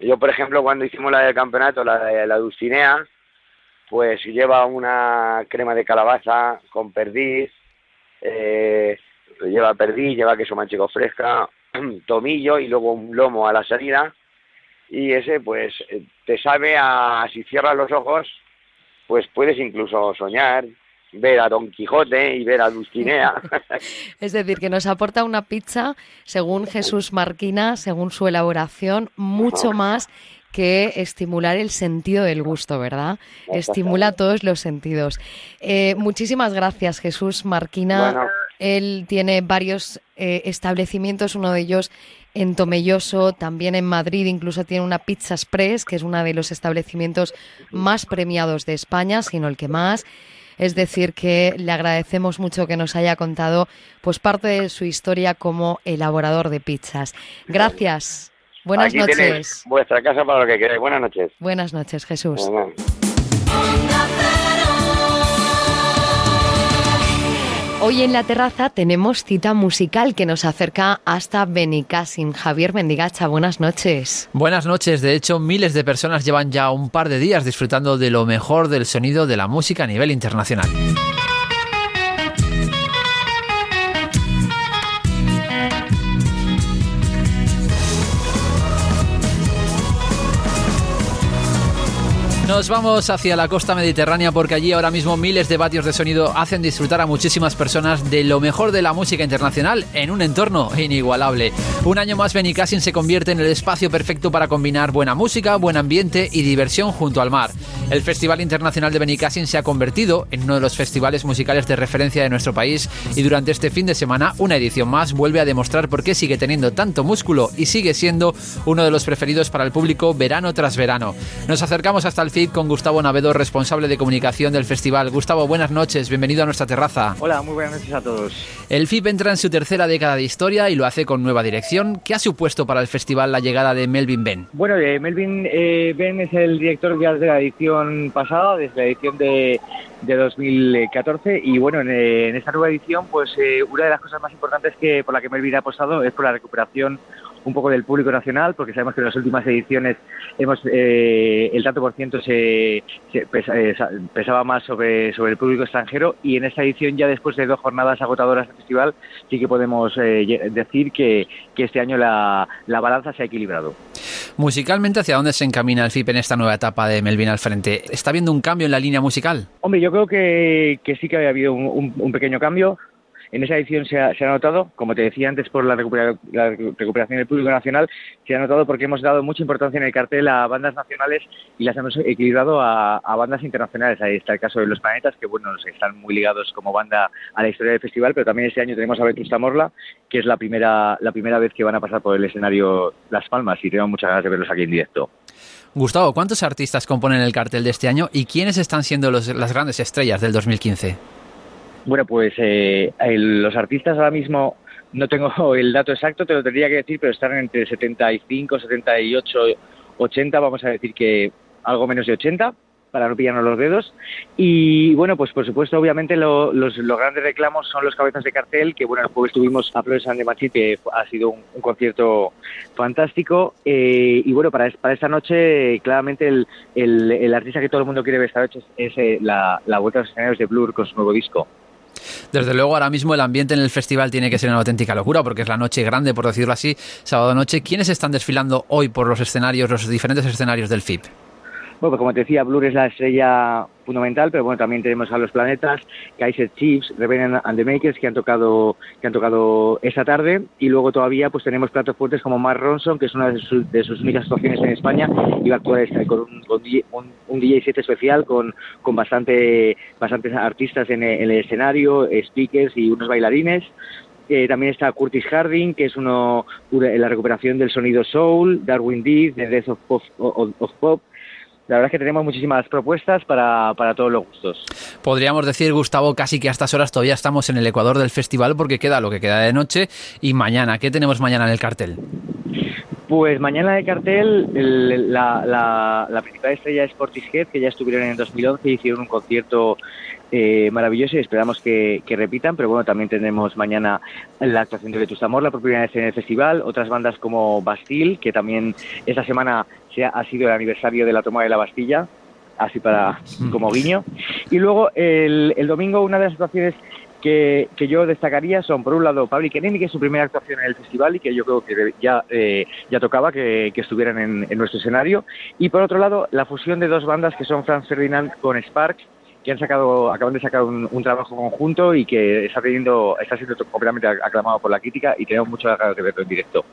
Yo, por ejemplo, cuando hicimos la del campeonato, la de la Dulcinea, pues lleva una crema de calabaza con perdiz, eh, lleva perdiz, lleva queso manchego fresca, tomillo y luego un lomo a la salida. Y ese, pues, eh, te sabe a, si cierras los ojos, pues puedes incluso soñar, ver a Don Quijote y ver a Dulcinea. Es decir, que nos aporta una pizza, según Jesús Marquina, según su elaboración, mucho más que estimular el sentido del gusto, ¿verdad? Estimula todos los sentidos. Eh, muchísimas gracias, Jesús Marquina. Bueno. Él tiene varios eh, establecimientos, uno de ellos en Tomelloso, también en Madrid, incluso tiene una Pizza Express, que es uno de los establecimientos más premiados de España, sino el que más. Es decir, que le agradecemos mucho que nos haya contado pues parte de su historia como elaborador de pizzas. Gracias. Buenas Aquí noches. vuestra casa para lo que queráis. Buenas noches. Buenas noches, Jesús. Hoy en la terraza tenemos cita musical que nos acerca hasta Benicassim. Javier Mendigacha, buenas noches. Buenas noches. De hecho, miles de personas llevan ya un par de días disfrutando de lo mejor del sonido de la música a nivel internacional. Nos vamos hacia la costa mediterránea porque allí ahora mismo miles de vatios de sonido hacen disfrutar a muchísimas personas de lo mejor de la música internacional en un entorno inigualable. Un año más Benicassin se convierte en el espacio perfecto para combinar buena música, buen ambiente y diversión junto al mar. El Festival Internacional de Benicassin se ha convertido en uno de los festivales musicales de referencia de nuestro país y durante este fin de semana una edición más vuelve a demostrar por qué sigue teniendo tanto músculo y sigue siendo uno de los preferidos para el público verano tras verano. Nos acercamos hasta el Con Gustavo Navedo, responsable de comunicación del festival. Gustavo, buenas noches, bienvenido a nuestra terraza. Hola, muy buenas noches a todos. El FIP entra en su tercera década de historia y lo hace con nueva dirección. ¿Qué ha supuesto para el festival la llegada de Melvin Ben? Bueno, eh, Melvin eh, Ben es el director de la edición pasada, desde la edición de, de 2014 y bueno, en, en, esta nueva edición pues eh, una de las cosas más importantes que por la que Melvin ha apostado es por la recuperación un poco del público nacional, porque sabemos que en las últimas ediciones hemos eh, el tanto por ciento se, se pesa, eh, pesaba más sobre, sobre el público extranjero y en esta edición ya después de dos jornadas agotadoras del festival sí que podemos eh, decir que, que, este año la, la, balanza se ha equilibrado. Musicalmente, ¿hacia dónde se encamina el FIP en esta nueva etapa de Melvin al frente? ¿Está habiendo un cambio en la línea musical? Hombre, yo creo que, que sí que ha habido un, un, un pequeño cambio. En esa edición se ha, notado, como te decía antes, por la, recupera, la, recuperación del público nacional, se ha notado porque hemos dado mucha importancia en el cartel a bandas nacionales y las hemos equilibrado a, a bandas internacionales. Ahí está el caso de Los Planetas, que bueno, están muy ligados como banda a la historia del festival, pero también este año tenemos a Vetusta Morla, que es la primera, la primera vez que van a pasar por el escenario Las Palmas y tengo muchas ganas de verlos aquí en directo. Gustavo, ¿cuántos artistas componen el cartel de este año y quiénes están siendo los, las grandes estrellas del 2015? Bueno, pues eh, los artistas ahora mismo no tengo el dato exacto, te lo tendría que decir, pero están entre 75, 78, 80, vamos a decir que algo menos de 80 para no pillarnos los dedos. Y bueno, pues por supuesto, obviamente lo, los, grandes reclamos son los cabezas de cartel, que bueno, el jueves tuvimos a Flores de Machi, que ha sido un, un concierto fantástico. Eh, y bueno, para, para, esta noche, claramente el, el, el, artista que todo el mundo quiere ver esta noche es, es eh, la, la vuelta a los escenarios de Blur con su nuevo disco. Desde luego, ahora mismo el ambiente en el festival tiene que ser una auténtica locura, porque es la noche grande, por decirlo así, sábado noche. ¿Quiénes están desfilando hoy por los escenarios, los diferentes escenarios del FIP? Bueno, pues como te decía, Blur es la estrella fundamental, pero bueno, también tenemos a los planetas, Kaiser Chiefs, Rebellion and the Makers, que han tocado, que han tocado esta tarde, y luego todavía pues tenemos platos fuertes como Mark Ronson, que es una de sus, únicas actuaciones en España, y va a actuar este, con un, con un, DJ set especial con, con bastante, bastantes artistas en, el escenario, speakers y unos bailarines. Eh, también está Curtis Harding, que es uno, la recuperación del sonido soul, Darwin Deed, de Death of Pop, of, of Pop la verdad es que tenemos muchísimas propuestas para, para, todos los gustos. Podríamos decir, Gustavo, casi que a estas horas todavía estamos en el ecuador del festival porque queda lo que queda de noche y mañana. ¿Qué tenemos mañana en el cartel? Pues mañana de cartel el, la, la, la, principal estrella es Portishead, que ya estuvieron en 2011 y hicieron un concierto eh, maravilloso y esperamos que, que, repitan, pero bueno, también tendremos mañana la actuación de Vetusta Morla por primera vez en el festival, otras bandas como Bastille, que también esta semana ha, ha sido el aniversario de la toma de la Bastilla, así para como guiño. Y luego el, el domingo una de las actuaciones que, que, yo destacaría son, por un lado, Public Enemy, que es su primera actuación en el festival y que yo creo que ya, eh, ya tocaba que, que estuvieran en, en, nuestro escenario. Y por otro lado, la fusión de dos bandas que son Franz Ferdinand con Sparks, que han sacado, acaban de sacar un, un, trabajo conjunto y que está teniendo, está siendo completamente aclamado por la crítica y tenemos muchas ganas de verlo en directo.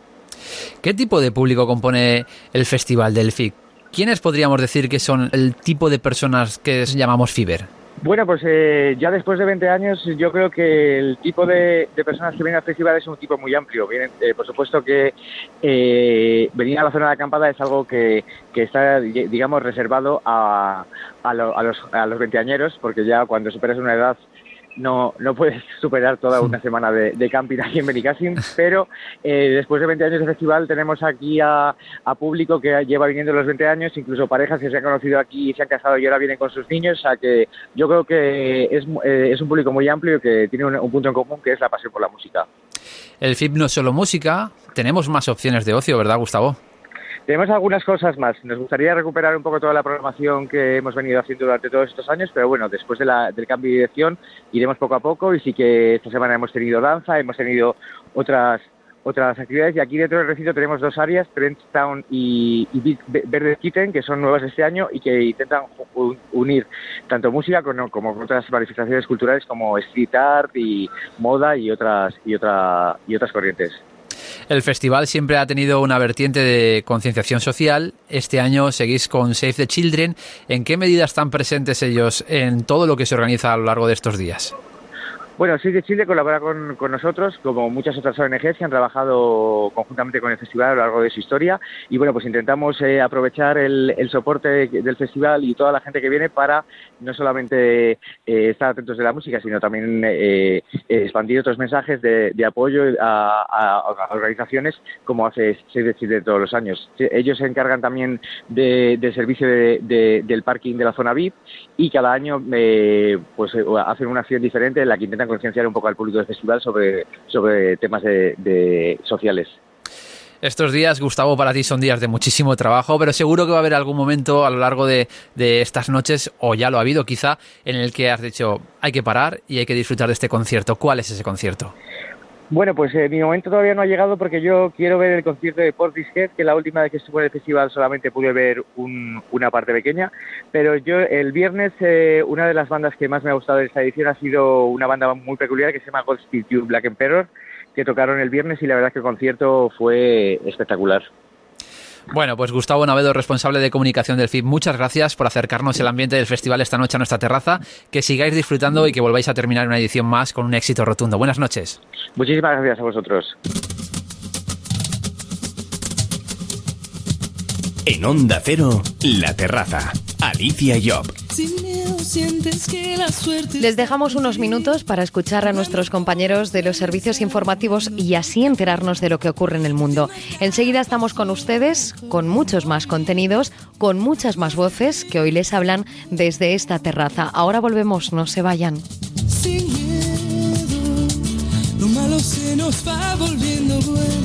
¿Qué tipo de público compone el festival del FIC? ¿Quiénes podríamos decir que son el tipo de personas que llamamos Fiber? Bueno, pues eh, ya después de 20 años yo creo que el tipo de, personas que vienen al festival es un tipo muy amplio. Eh, por supuesto que eh, venir a la zona de acampada es algo que, está, digamos, reservado a, los, a los veinteañeros, porque ya cuando superas una edad no, no puedes superar toda una semana de, de camping aquí en Benicassim, pero eh, después de 20 años de festival tenemos aquí a, a, público que lleva viniendo los 20 años, incluso parejas que se han conocido aquí y se han casado y ahora vienen con sus niños, o sea que yo creo que es, eh, es un público muy amplio que tiene un, un punto en común que es la pasión por la música. El FIP no es solo música, tenemos más opciones de ocio, ¿verdad, Gustavo? Tenemos algunas cosas más. Nos gustaría recuperar un poco toda la programación que hemos venido haciendo durante todos estos años, pero bueno, después de la, del cambio de dirección iremos poco a poco y sí que esta semana hemos tenido danza, hemos tenido otras otras actividades. Y aquí dentro del recinto tenemos dos áreas, Trentstown y, y Verde Kitten, que son nuevas este año y que intentan unir tanto música como, como otras manifestaciones culturales como street art y moda y otras y otra y otras corrientes. El festival siempre ha tenido una vertiente de concienciación social. Este año seguís con Save the Children. ¿En qué medida están presentes ellos en todo lo que se organiza a lo largo de estos días? Bueno, sí de Chile colabora con, nosotros, como muchas otras ONGs que han trabajado conjuntamente con el festival a lo largo de su historia. Y bueno, pues intentamos eh, aprovechar el, soporte del festival y toda la gente que viene para no solamente eh, estar atentos de la música, sino también eh, expandir otros mensajes de, apoyo a, organizaciones como hace Save the Chile todos los años. Ellos se encargan también del servicio del parking de la zona VIP y cada año pues hacen una acción diferente en la que intentan concienciar un poco al público del festival sobre, sobre temas de, sociales. Estos días, Gustavo, para ti son días de muchísimo trabajo, pero seguro que va a haber algún momento a lo largo de, de, estas noches, o ya lo ha habido quizá, en el que has dicho hay que parar y hay que disfrutar de este concierto. ¿Cuál es ese concierto? Bueno, pues eh, mi momento todavía no ha llegado porque yo quiero ver el concierto de Portishead, que la última vez que estuve en el festival solamente pude ver una parte pequeña, pero yo el viernes eh, una de las bandas que más me ha gustado de esta edición ha sido una banda muy peculiar que se llama Godspeed You Black Emperor, que tocaron el viernes y la verdad que el concierto fue espectacular. Bueno, pues Gustavo Navedo, responsable de comunicación del FIP, muchas gracias por acercarnos el ambiente del festival esta noche a nuestra terraza. Que sigáis disfrutando y que volváis a terminar una edición más con un éxito rotundo. Buenas noches. Muchísimas gracias a vosotros. En Onda Cero, La Terraza. Alicia Job. Les dejamos unos minutos para escuchar a nuestros compañeros de los servicios informativos y así enterarnos de lo que ocurre en el mundo. Enseguida estamos con ustedes con muchos más contenidos, con muchas más voces que hoy les hablan desde esta terraza. Ahora volvemos, no se vayan. Sin miedo, lo malo se nos va volviendo bueno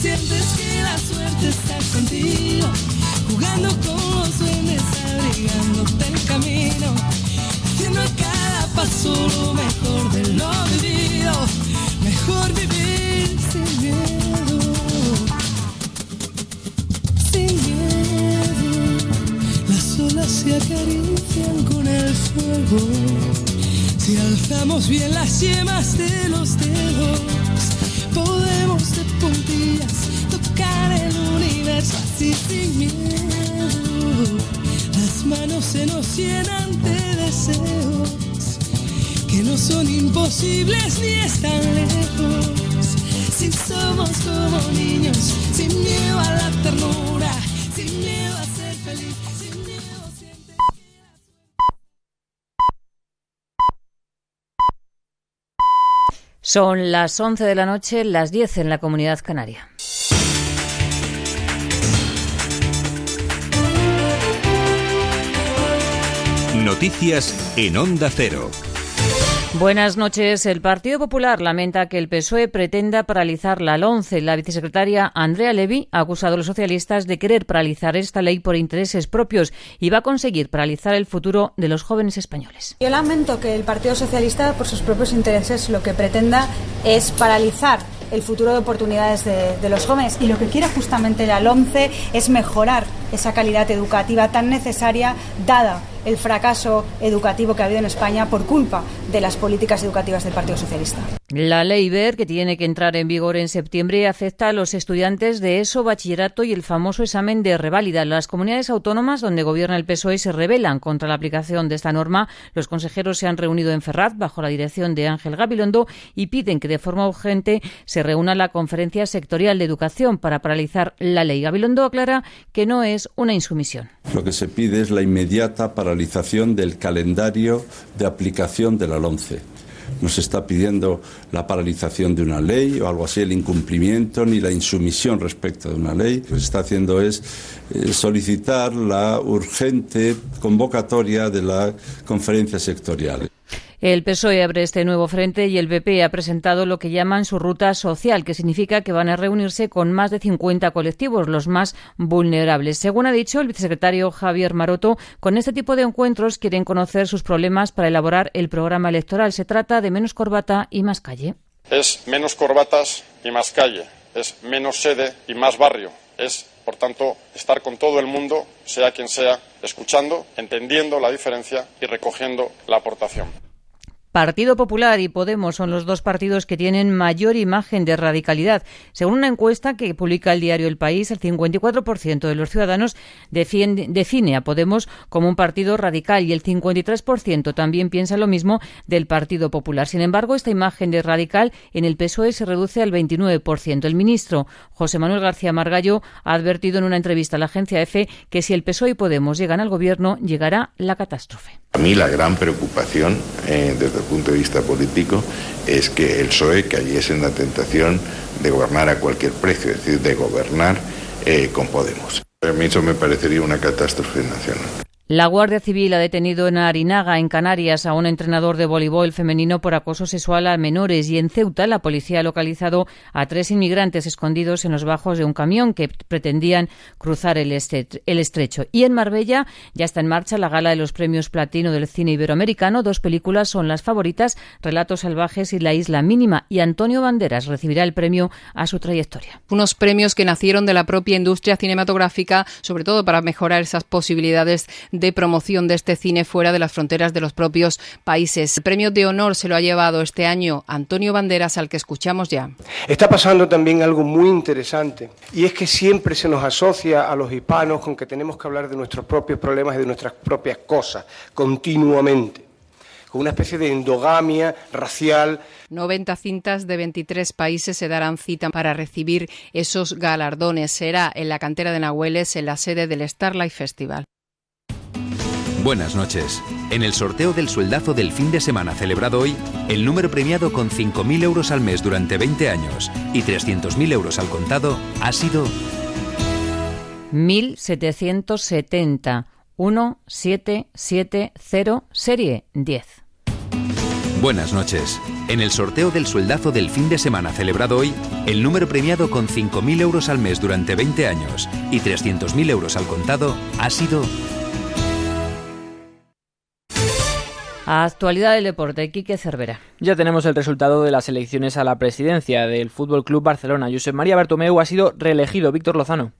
sientes que la suerte está contigo jugando con los duendes, abrigándote el camino, haciendo a cada paso lo mejor de lo vivido, mejor vivir sin miedo, sin miedo. Las olas se acarician con el fuego, si alzamos bien las yemas de los dedos, podemos de puntillas tocar el universo así sin miedo. Las manos se nos llenan de deseos que no son imposibles ni están lejos. Si somos como niños, sin miedo a la ternura, sin miedo a ser feliz, Son las 11 de la noche, las 10 en la comunidad canaria. Noticias en Onda Cero. Buenas noches. El Partido Popular lamenta que el PSOE pretenda paralizar la LONCE. La vicesecretaria Andrea Levy ha acusado a los socialistas de querer paralizar esta ley por intereses propios y va a conseguir paralizar el futuro de los jóvenes españoles. Yo lamento que el Partido Socialista, por sus propios intereses, lo que pretenda es paralizar el futuro de oportunidades de, los jóvenes. Y lo que quiere justamente la LOMCE es mejorar esa calidad educativa tan necesaria, dada el fracaso educativo que ha habido en España por culpa de las políticas educativas del Partido Socialista. La ley BER, que tiene que entrar en vigor en septiembre, acepta a los estudiantes de ESO, bachillerato y el famoso examen de reválida. Las comunidades autónomas donde gobierna el PSOE se rebelan contra la aplicación de esta norma. Los consejeros se han reunido en Ferraz bajo la dirección de Ángel Gabilondo y piden que de forma urgente se reúna la Conferencia Sectorial de Educación para paralizar la ley. Gabilondo aclara que no es una insumisión. Lo que se pide es la inmediata paralización del calendario de aplicación de la LONCE nos está pidiendo la paralización de una ley o algo así, el incumplimiento ni la insumisión respecto de una ley. Lo que se está haciendo es eh, solicitar la urgente convocatoria de la conferencia sectorial. El PSOE abre este nuevo frente y el PP ha presentado lo que llaman su ruta social, que significa que van a reunirse con más de 50 colectivos, los más vulnerables. Según ha dicho el vicesecretario Javier Maroto, con este tipo de encuentros quieren conocer sus problemas para elaborar el programa electoral. Se trata de menos corbata y más calle. Es menos corbatas y más calle. Es menos sede y más barrio. Es por tanto, estar con todo el mundo, sea quien sea, escuchando, entendiendo la diferencia y recogiendo la aportación. Partido Popular y Podemos son los dos partidos que tienen mayor imagen de radicalidad. Según una encuesta que publica el diario El País, el 54% de los ciudadanos define a Podemos como un partido radical y el 53% también piensa lo mismo del Partido Popular. Sin embargo, esta imagen de radical en el PSOE se reduce al 29%. El ministro José Manuel García Margallo ha advertido en una entrevista a la agencia EFE que si el PSOE y Podemos llegan al gobierno, llegará la catástrofe. A mí la gran preocupación eh, desde punto de vista político es que el PSOE cayese en la tentación de gobernar a cualquier precio, es decir, de gobernar eh, con Podemos. A mí eso me parecería una catástrofe nacional. La Guardia Civil ha detenido en Arinaga, en Canarias, a un entrenador de voleibol femenino por acoso sexual a menores y en Ceuta la policía ha localizado a tres inmigrantes escondidos en los bajos de un camión que pretendían cruzar el, estrecho. Y en Marbella ya está en marcha la gala de los premios platino del cine iberoamericano. Dos películas son las favoritas, Relatos salvajes y La isla mínima. Y Antonio Banderas recibirá el premio a su trayectoria. Unos premios que nacieron de la propia industria cinematográfica, sobre todo para mejorar esas posibilidades de promoción de este cine fuera de las fronteras de los propios países. El premio de honor se lo ha llevado este año Antonio Banderas, al que escuchamos ya. Está pasando también algo muy interesante y es que siempre se nos asocia a los hispanos con que tenemos que hablar de nuestros propios problemas y de nuestras propias cosas continuamente con una especie de endogamia racial. 90 cintas de 23 países se darán cita para recibir esos galardones. Será en la cantera de Nahueles, en la sede del Starlight Festival. Buenas noches. En el sorteo del sueldazo del fin de semana celebrado hoy, el número premiado con 5.000 euros al mes durante 20 años y 300.000 euros al contado ha sido 1770 1770 serie 10. Buenas noches. En el sorteo del sueldazo del fin de semana celebrado hoy, el número premiado con 5.000 euros al mes durante 20 años y 300.000 euros al contado ha sido Actualidad del deporte, Quique Cervera. Ya tenemos el resultado de las elecciones a la presidencia del Fútbol Club Barcelona. Josep María Bartomeu ha sido reelegido. Víctor Lozano.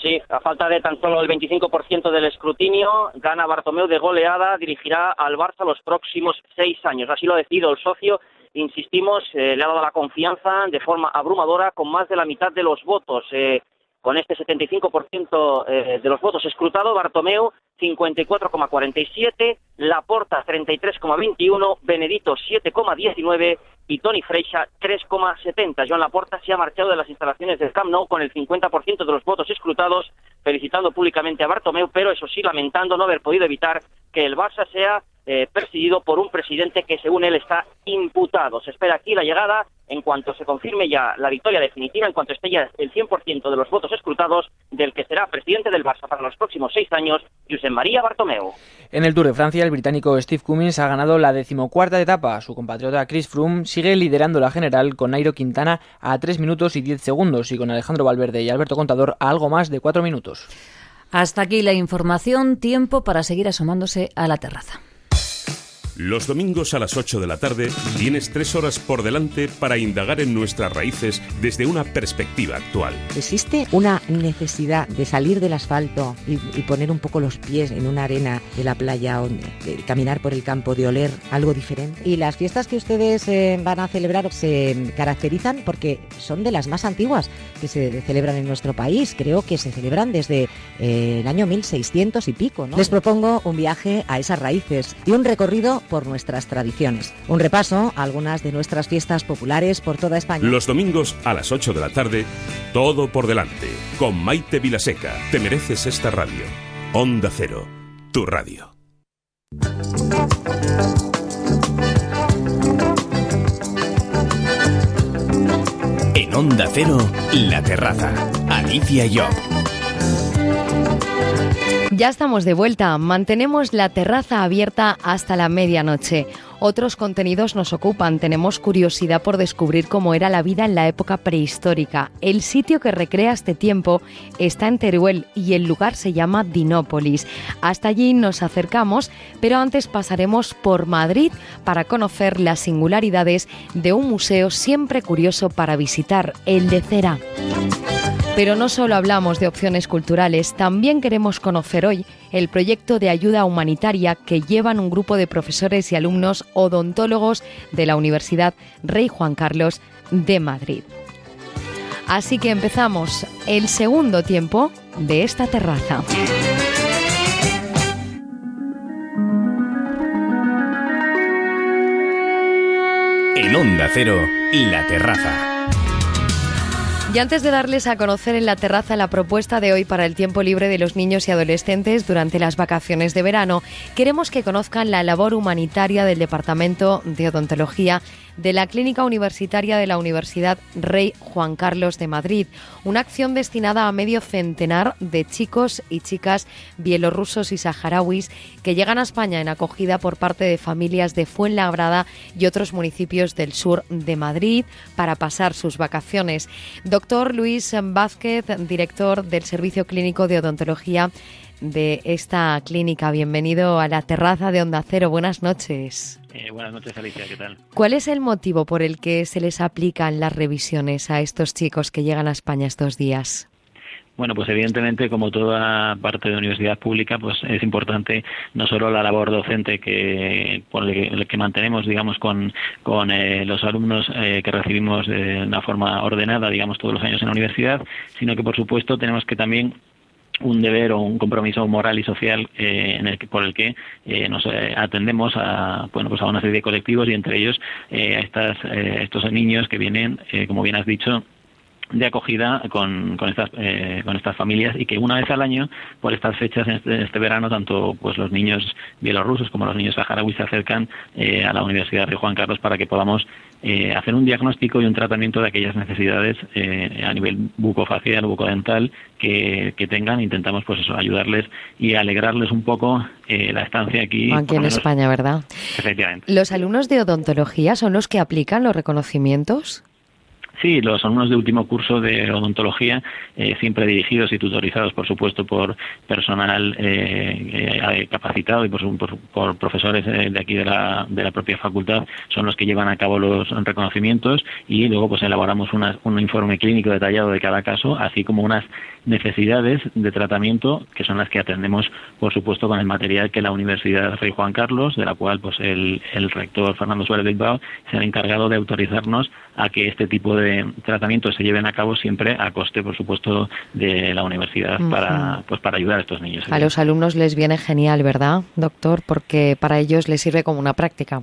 Sí, a falta de tan solo el 25% del escrutinio, gana Bartomeu de goleada, dirigirá al Barça los próximos seis años. Así lo ha decidido el socio. Insistimos, eh, le ha dado la confianza de forma abrumadora con más de la mitad de los votos. Eh, con este 75% eh, de los votos escrutados, Bartomeu 54,47, Laporta 33,21, Benedito 7,19 y Tony Freixa 3,70. Joan Laporta se ha marchado de las instalaciones del Camp Nou con el 50% de los votos escrutados, felicitando públicamente a Bartomeu, pero eso sí lamentando no haber podido evitar que el Barça sea eh, perseguido por un presidente que según él está imputado. Se espera aquí la llegada en cuanto se confirme ya la victoria definitiva, en cuanto esté ya el 100% de los votos escrutados del que será presidente del Barça para los próximos seis años, Josep María Bartomeu. En el Tour de Francia, el británico Steve Cummins ha ganado la decimocuarta etapa. Su compatriota Chris Froome sigue liderando la general con Nairo Quintana a 3 minutos y 10 segundos y con Alejandro Valverde y Alberto Contador a algo más de 4 minutos. Hasta aquí la información, tiempo para seguir asomándose a la terraza. Los domingos a las 8 de la tarde tienes tres horas por delante para indagar en nuestras raíces desde una perspectiva actual. ¿Existe una necesidad de salir del asfalto y, poner un poco los pies en una arena de la playa o de, caminar por el campo, de oler algo diferente? Y las fiestas que ustedes eh, van a celebrar se caracterizan porque son de las más antiguas que se celebran en nuestro país. Creo que se celebran desde eh, el año 1600 y pico. Les propongo un viaje a esas raíces y un recorrido por nuestras tradiciones. Un repaso a algunas de nuestras fiestas populares por toda España. Los domingos a las 8 de la tarde, todo por delante. Con Maite Vilaseca, te mereces esta radio. Onda Cero, tu radio. En Onda Cero, La Terraza. Alicia. Ya estamos de vuelta. Mantenemos la terraza abierta hasta la medianoche. Otros contenidos nos ocupan. Tenemos curiosidad por descubrir cómo era la vida en la época prehistórica. El sitio que recrea este tiempo está en Teruel y el lugar se llama Dinópolis. Hasta allí nos acercamos, pero antes pasaremos por Madrid para conocer las singularidades de un museo siempre curioso para visitar, el de Cera. Pero no solo hablamos de opciones culturales, también queremos conocer hoy el proyecto de ayuda humanitaria que llevan un grupo de profesores y alumnos odontólogos de la Universidad Rey Juan Carlos de Madrid. Así que empezamos el segundo tiempo de esta terraza. En Onda Cero, La Terraza. Y antes de darles a conocer en la terraza la propuesta de hoy para el tiempo libre de los niños y adolescentes durante las vacaciones de verano, queremos que conozcan la labor humanitaria del Departamento de Odontología de la Clínica Universitaria de la Universidad Rey Juan Carlos de Madrid, una acción destinada a medio centenar de chicos y chicas bielorrusos y saharauis que llegan a España en acogida por parte de familias de Fuenlabrada y otros municipios del sur de Madrid para pasar sus vacaciones. Doctor Luis Vázquez, director del Servicio Clínico de Odontología de esta clínica. Bienvenido a la terraza de Onda Cero. Buenas noches. Eh, buenas noches, Alicia. ¿Qué tal? ¿Cuál es el motivo por el que se les aplican las revisiones a estos chicos que llegan a España estos días? Bueno, pues evidentemente, como toda parte de universidad pública, pues es importante no solo la labor docente que por el que mantenemos, digamos, con, con eh, los alumnos eh, que recibimos de una forma ordenada, digamos, todos los años en la universidad, sino que, por supuesto, tenemos que también un deber o un compromiso moral y social eh, en el por el que eh, nos eh, atendemos a bueno pues a una serie de colectivos y entre ellos a estas, estos niños que vienen como bien has dicho de acogida con, con estas con estas familias y que una vez al año por estas fechas en este, este, verano tanto pues los niños bielorrusos como los niños saharauis se acercan a la Universidad de Juan Carlos para que podamos eh, hacer un diagnóstico y un tratamiento de aquellas necesidades eh, a nivel bucofacial o bucodental que, que, tengan. Intentamos pues eso, ayudarles y alegrarles un poco eh, la estancia aquí. Aquí en España, ¿verdad? Efectivamente. ¿Los alumnos de odontología son los que aplican los reconocimientos? Sí, los alumnos de último curso de odontología, eh, siempre dirigidos y tutorizados, por supuesto, por personal eh, eh, capacitado y por, profesores de aquí de la, de la propia facultad, son los que llevan a cabo los reconocimientos y luego pues elaboramos un informe clínico detallado de cada caso, así como unas necesidades de tratamiento que son las que atendemos, por supuesto, con el material que la Universidad Rey Juan Carlos, de la cual pues el, el rector Fernando Suárez Bilbao se ha encargado de autorizarnos a que este tipo de tratamientos se lleven a cabo siempre a coste, por supuesto, de la universidad para, pues, para ayudar a estos niños. A los alumnos les viene genial, ¿verdad, doctor? Porque para ellos les sirve como una práctica.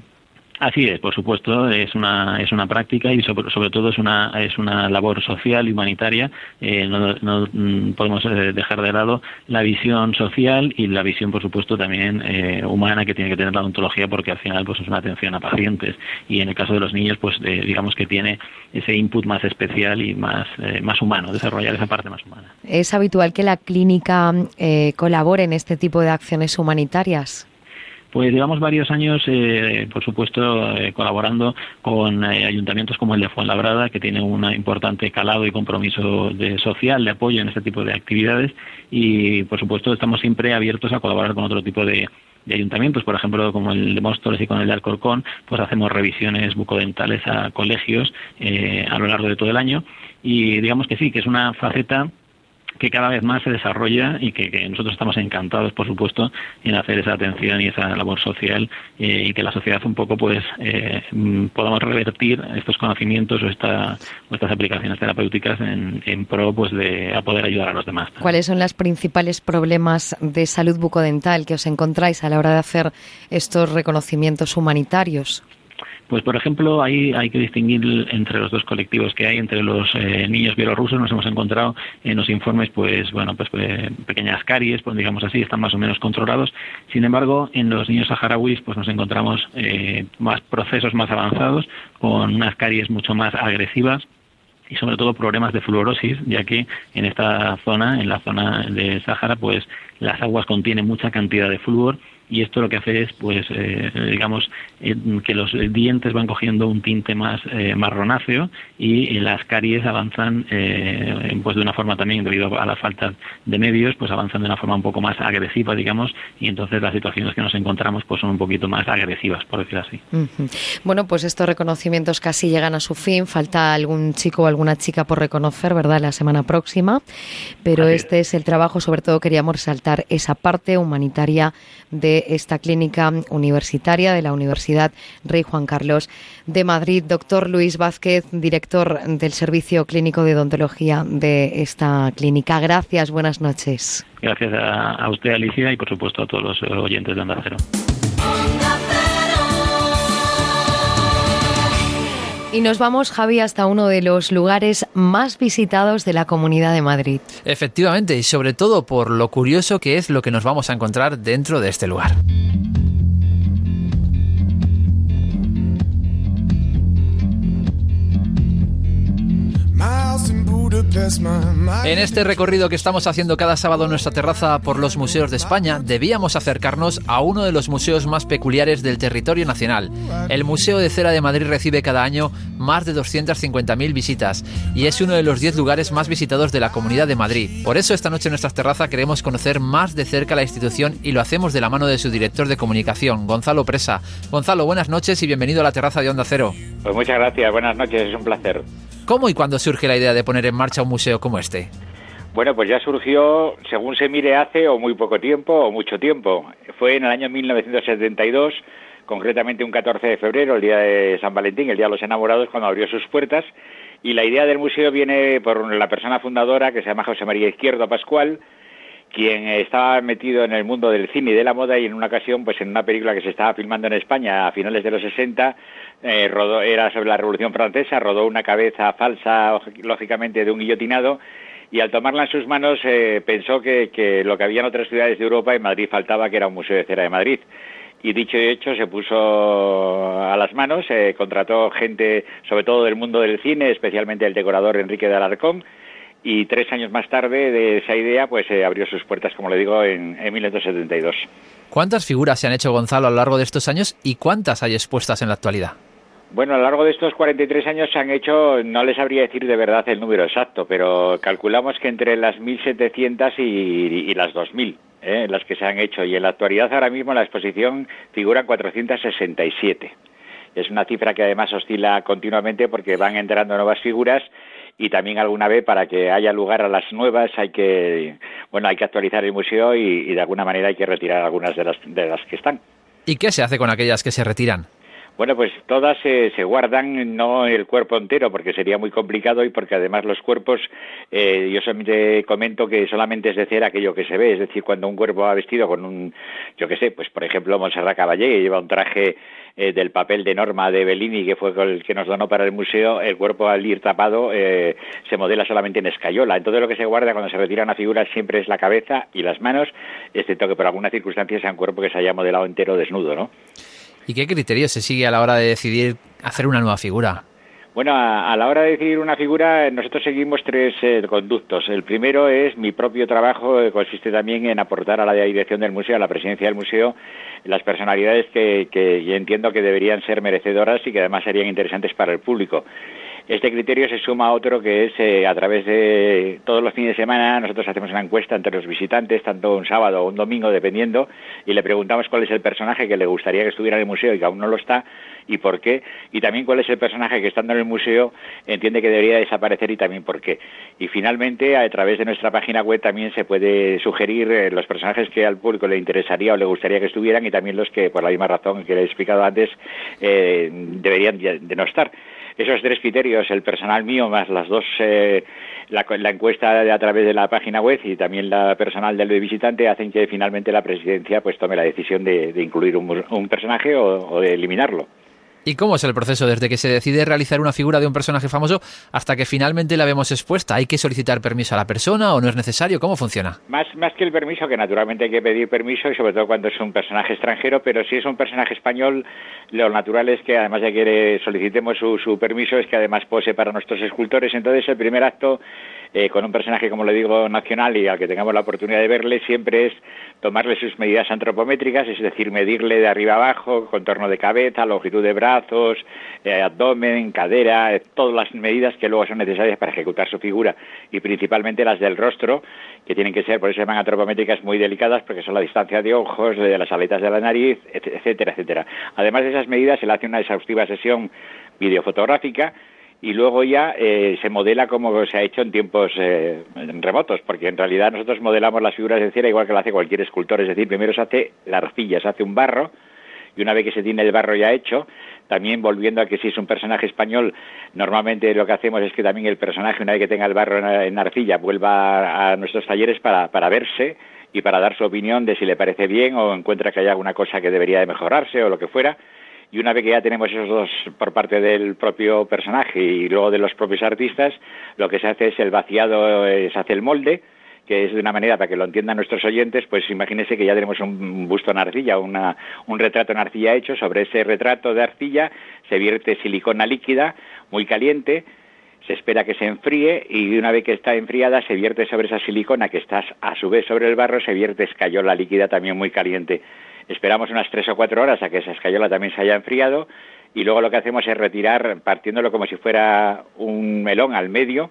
Así es, por supuesto, es una es una práctica y sobre, sobre todo es una es una labor social y humanitaria. Eh, no, mm, podemos eh, dejar de lado la visión social y la visión, por supuesto, también eh, humana que tiene que tener la odontología, porque al final pues es una atención a pacientes y en el caso de los niños, pues digamos que tiene ese input más especial y más más humano, desarrollar esa parte más humana. Es habitual que la clínica colabore en este tipo de acciones humanitarias. Pues llevamos varios años, eh, por supuesto, eh, colaborando con eh, ayuntamientos como el de Fuenlabrada, que tiene un importante calado y compromiso de social de apoyo en este tipo de actividades. Y, por supuesto, estamos siempre abiertos a colaborar con otro tipo de, ayuntamientos, por ejemplo, como el de Móstoles y con el de Alcorcón, pues hacemos revisiones bucodentales a colegios a lo largo de todo el año. Y digamos que sí, que es una faceta que cada vez más se desarrolla y que, nosotros estamos encantados, por supuesto, en hacer esa atención y esa labor social eh, y que la sociedad un poco pues eh, mm, podamos revertir estos conocimientos o, esta, estas aplicaciones terapéuticas en, pro pues de poder ayudar a los demás. ¿Cuáles son los principales problemas de salud bucodental que os encontráis a la hora de hacer estos reconocimientos humanitarios? Pues, por ejemplo, ahí hay que distinguir entre los dos colectivos que hay, entre los eh, niños bielorrusos nos hemos encontrado en los informes, pues, bueno, pues, pequeñas caries, pues digamos así, están más o menos controlados. Sin embargo, en los niños saharauis, pues nos encontramos eh, más procesos más avanzados, con unas caries mucho más agresivas y sobre todo problemas de fluorosis, ya que en esta zona, en la zona de Sáhara, pues las aguas contienen mucha cantidad de flúor y esto lo que hace es, pues, eh, digamos, eh, que los dientes van cogiendo un tinte más eh, marronáceo y las caries avanzan, pues, de una forma también, debido a la falta de medios, pues avanzan de una forma un poco más agresiva, digamos, y entonces las situaciones que nos encontramos, pues, son un poquito más agresivas, por decirlo así. Bueno, pues estos reconocimientos casi llegan a su fin. Falta algún chico o alguna chica por reconocer, ¿verdad?, la semana próxima. Pero este es el trabajo, sobre todo queríamos resaltar esa parte humanitaria de esta clínica universitaria de la Universidad Rey Juan Carlos de Madrid. Doctor Luis Vázquez, director del Servicio Clínico de Odontología de esta clínica. Gracias, buenas noches. Gracias a, usted, Alicia, y por supuesto a todos los oyentes de Onda Y nos vamos, Javi, hasta uno de los lugares más visitados de la Comunidad de Madrid. Efectivamente, y sobre todo por lo curioso que es lo que nos vamos a encontrar dentro de este lugar. En este recorrido que estamos haciendo cada sábado en nuestra terraza por los museos de España, debíamos acercarnos a uno de los museos más peculiares del territorio nacional. El Museo de Cera de Madrid recibe cada año más de 250.000 visitas y es uno de los 10 lugares más visitados de la Comunidad de Madrid. Por eso esta noche en nuestra terraza queremos conocer más de cerca la institución y lo hacemos de la mano de su director de comunicación, Gonzalo Presa. Gonzalo, buenas noches y bienvenido a la terraza de Onda Cero. Pues muchas gracias, buenas noches, es un placer. ¿Cómo y cuándo surge la idea de poner en marcha un museo como este? Bueno, pues ya surgió, según se mire, hace o muy poco tiempo o mucho tiempo. Fue en el año 1972, concretamente un 14 de febrero, el día de San Valentín, el día de los enamorados, cuando abrió sus puertas. Y la idea del museo viene por la persona fundadora, que se llama José María Izquierdo Pascual, quien estaba metido en el mundo del cine y de la moda y en una ocasión, pues en una película que se estaba filmando en España a finales de los 60, eh, rodó, era sobre la Revolución Francesa, rodó una cabeza falsa, lógicamente, de un guillotinado, y al tomarla en sus manos eh, pensó que, lo que había en otras ciudades de Europa, en Madrid faltaba, que era un museo de cera de Madrid. Y dicho y hecho, se puso a las manos, eh, contrató gente, sobre todo del mundo del cine, especialmente el decorador Enrique de Alarcón, y tres años más tarde de esa idea, pues abrió sus puertas, como le digo, en, en 1972. ¿Cuántas figuras se han hecho, Gonzalo, a lo largo de estos años y cuántas hay expuestas en la actualidad? Bueno, a lo largo de estos 43 años se han hecho, no les sabría decir de verdad el número exacto, pero calculamos que entre las 1.700 y, y las 2.000, ¿eh? las que se han hecho. Y en la actualidad ahora mismo en la exposición figuran 467. Es una cifra que además oscila continuamente porque van entrando nuevas figuras y también alguna vez para que haya lugar a las nuevas hay que bueno hay que actualizar el museo y, y de alguna manera hay que retirar algunas de las de las que están. ¿Y qué se hace con aquellas que se retiran? Bueno, pues todas se guardan, no el cuerpo entero, porque sería muy complicado y porque además los cuerpos, eh, yo solamente comento que solamente es de cera aquello que se ve, es decir, cuando un cuerpo va vestido con un, yo qué sé, pues por ejemplo Montserrat Caballé, que lleva un traje eh, del papel de Norma de Bellini, que fue el que nos donó para el museo, el cuerpo al ir tapado eh, se modela solamente en escayola. Entonces lo que se guarda cuando se retira una figura siempre es la cabeza y las manos, excepto que por alguna circunstancia sea un cuerpo que se haya modelado entero desnudo, ¿no? ¿Y qué criterio se sigue a la hora de decidir hacer una nueva figura? Bueno, a, la hora de decidir una figura, nosotros seguimos tres eh, conductos. El primero es mi propio trabajo, que consiste también en aportar a la dirección del museo, a la presidencia del museo, las personalidades que, que entiendo que deberían ser merecedoras y que además serían interesantes para el público. Este criterio se suma a otro que es eh, a través de todos los fines de semana nosotros hacemos una encuesta entre los visitantes, tanto un sábado o un domingo, dependiendo, y le preguntamos cuál es el personaje que le gustaría que estuviera en el museo y que aún no lo está y por qué, y también cuál es el personaje que estando en el museo entiende que debería desaparecer y también por qué. Y finalmente, a través de nuestra página web también se puede sugerir eh, los personajes que al público le interesaría o le gustaría que estuvieran y también los que, por la misma razón que le he explicado antes, eh, deberían de no estar. Esos tres criterios, el personal mío más las dos, eh, la, encuesta a través de la página web y también la personal del visitante, hacen que finalmente la presidencia pues tome la decisión de, incluir un, personaje o, de eliminarlo. ¿Y cómo es el proceso desde que se decide realizar una figura de un personaje famoso hasta que finalmente la vemos expuesta? ¿Hay que solicitar permiso a la persona o no es necesario? ¿Cómo funciona? Más, más que el permiso, que naturalmente hay que pedir permiso y sobre todo cuando es un personaje extranjero, pero si es un personaje español, lo natural es que además de que solicitemos su, su permiso, es que además pose para nuestros escultores. Entonces el primer acto eh, con un personaje, como le digo, nacional y al que tengamos la oportunidad de verle, siempre es tomarle sus medidas antropométricas, es decir, medirle de arriba abajo, contorno de cabeza, longitud de brazos, eh, abdomen, cadera, eh, todas las medidas que luego son necesarias para ejecutar su figura y principalmente las del rostro, que tienen que ser, por eso se llaman antropométricas muy delicadas, porque son la distancia de ojos, de las aletas de la nariz, etcétera, etcétera. Además de esas medidas, se le hace una exhaustiva sesión videofotográfica y luego ya eh, se modela como se ha hecho en tiempos eh, remotos, porque en realidad nosotros modelamos las figuras de cera igual que lo hace cualquier escultor, es decir, primero se hace la arcilla, se hace un barro, y una vez que se tiene el barro ya hecho, también volviendo a que si es un personaje español, normalmente lo que hacemos es que también el personaje, una vez que tenga el barro en, arcilla, vuelva a, nuestros talleres para, para verse y para dar su opinión de si le parece bien o encuentra que hay alguna cosa que debería de mejorarse o lo que fuera y una vez que ya tenemos esos dos por parte del propio personaje y luego de los propios artistas, lo que se hace es el vaciado, eh, se hace el molde, que es de una manera para que lo entiendan nuestros oyentes, pues imagínense que ya tenemos un busto en arcilla, una, un retrato en arcilla hecho, sobre ese retrato de arcilla se vierte silicona líquida muy caliente, se espera que se enfríe y una vez que está enfriada se vierte sobre esa silicona que está a su vez sobre el barro, se vierte escayola líquida también muy caliente. Esperamos unas tres o cuatro horas a que esa escayola también se haya enfriado y luego lo que hacemos es retirar, partiéndolo como si fuera un melón al medio,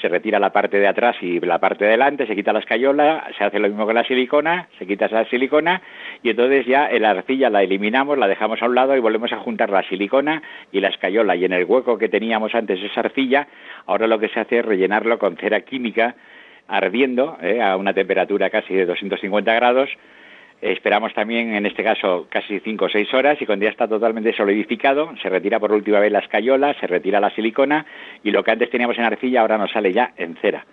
se retira la parte de atrás y la parte de delante, se quita la escayola, se hace lo mismo con la silicona, se quita esa silicona y entonces ya la arcilla la eliminamos, la dejamos a un lado y volvemos a juntar la silicona y la escayola. Y en el hueco que teníamos antes esa arcilla, ahora lo que se hace es rellenarlo con cera química ardiendo eh, a una temperatura casi de 250 grados Esperamos también, en este caso, casi cinco o seis horas y cuando ya está totalmente solidificado, se retira por última vez la escayola, se retira la silicona y lo que antes teníamos en arcilla ahora nos sale ya en cera.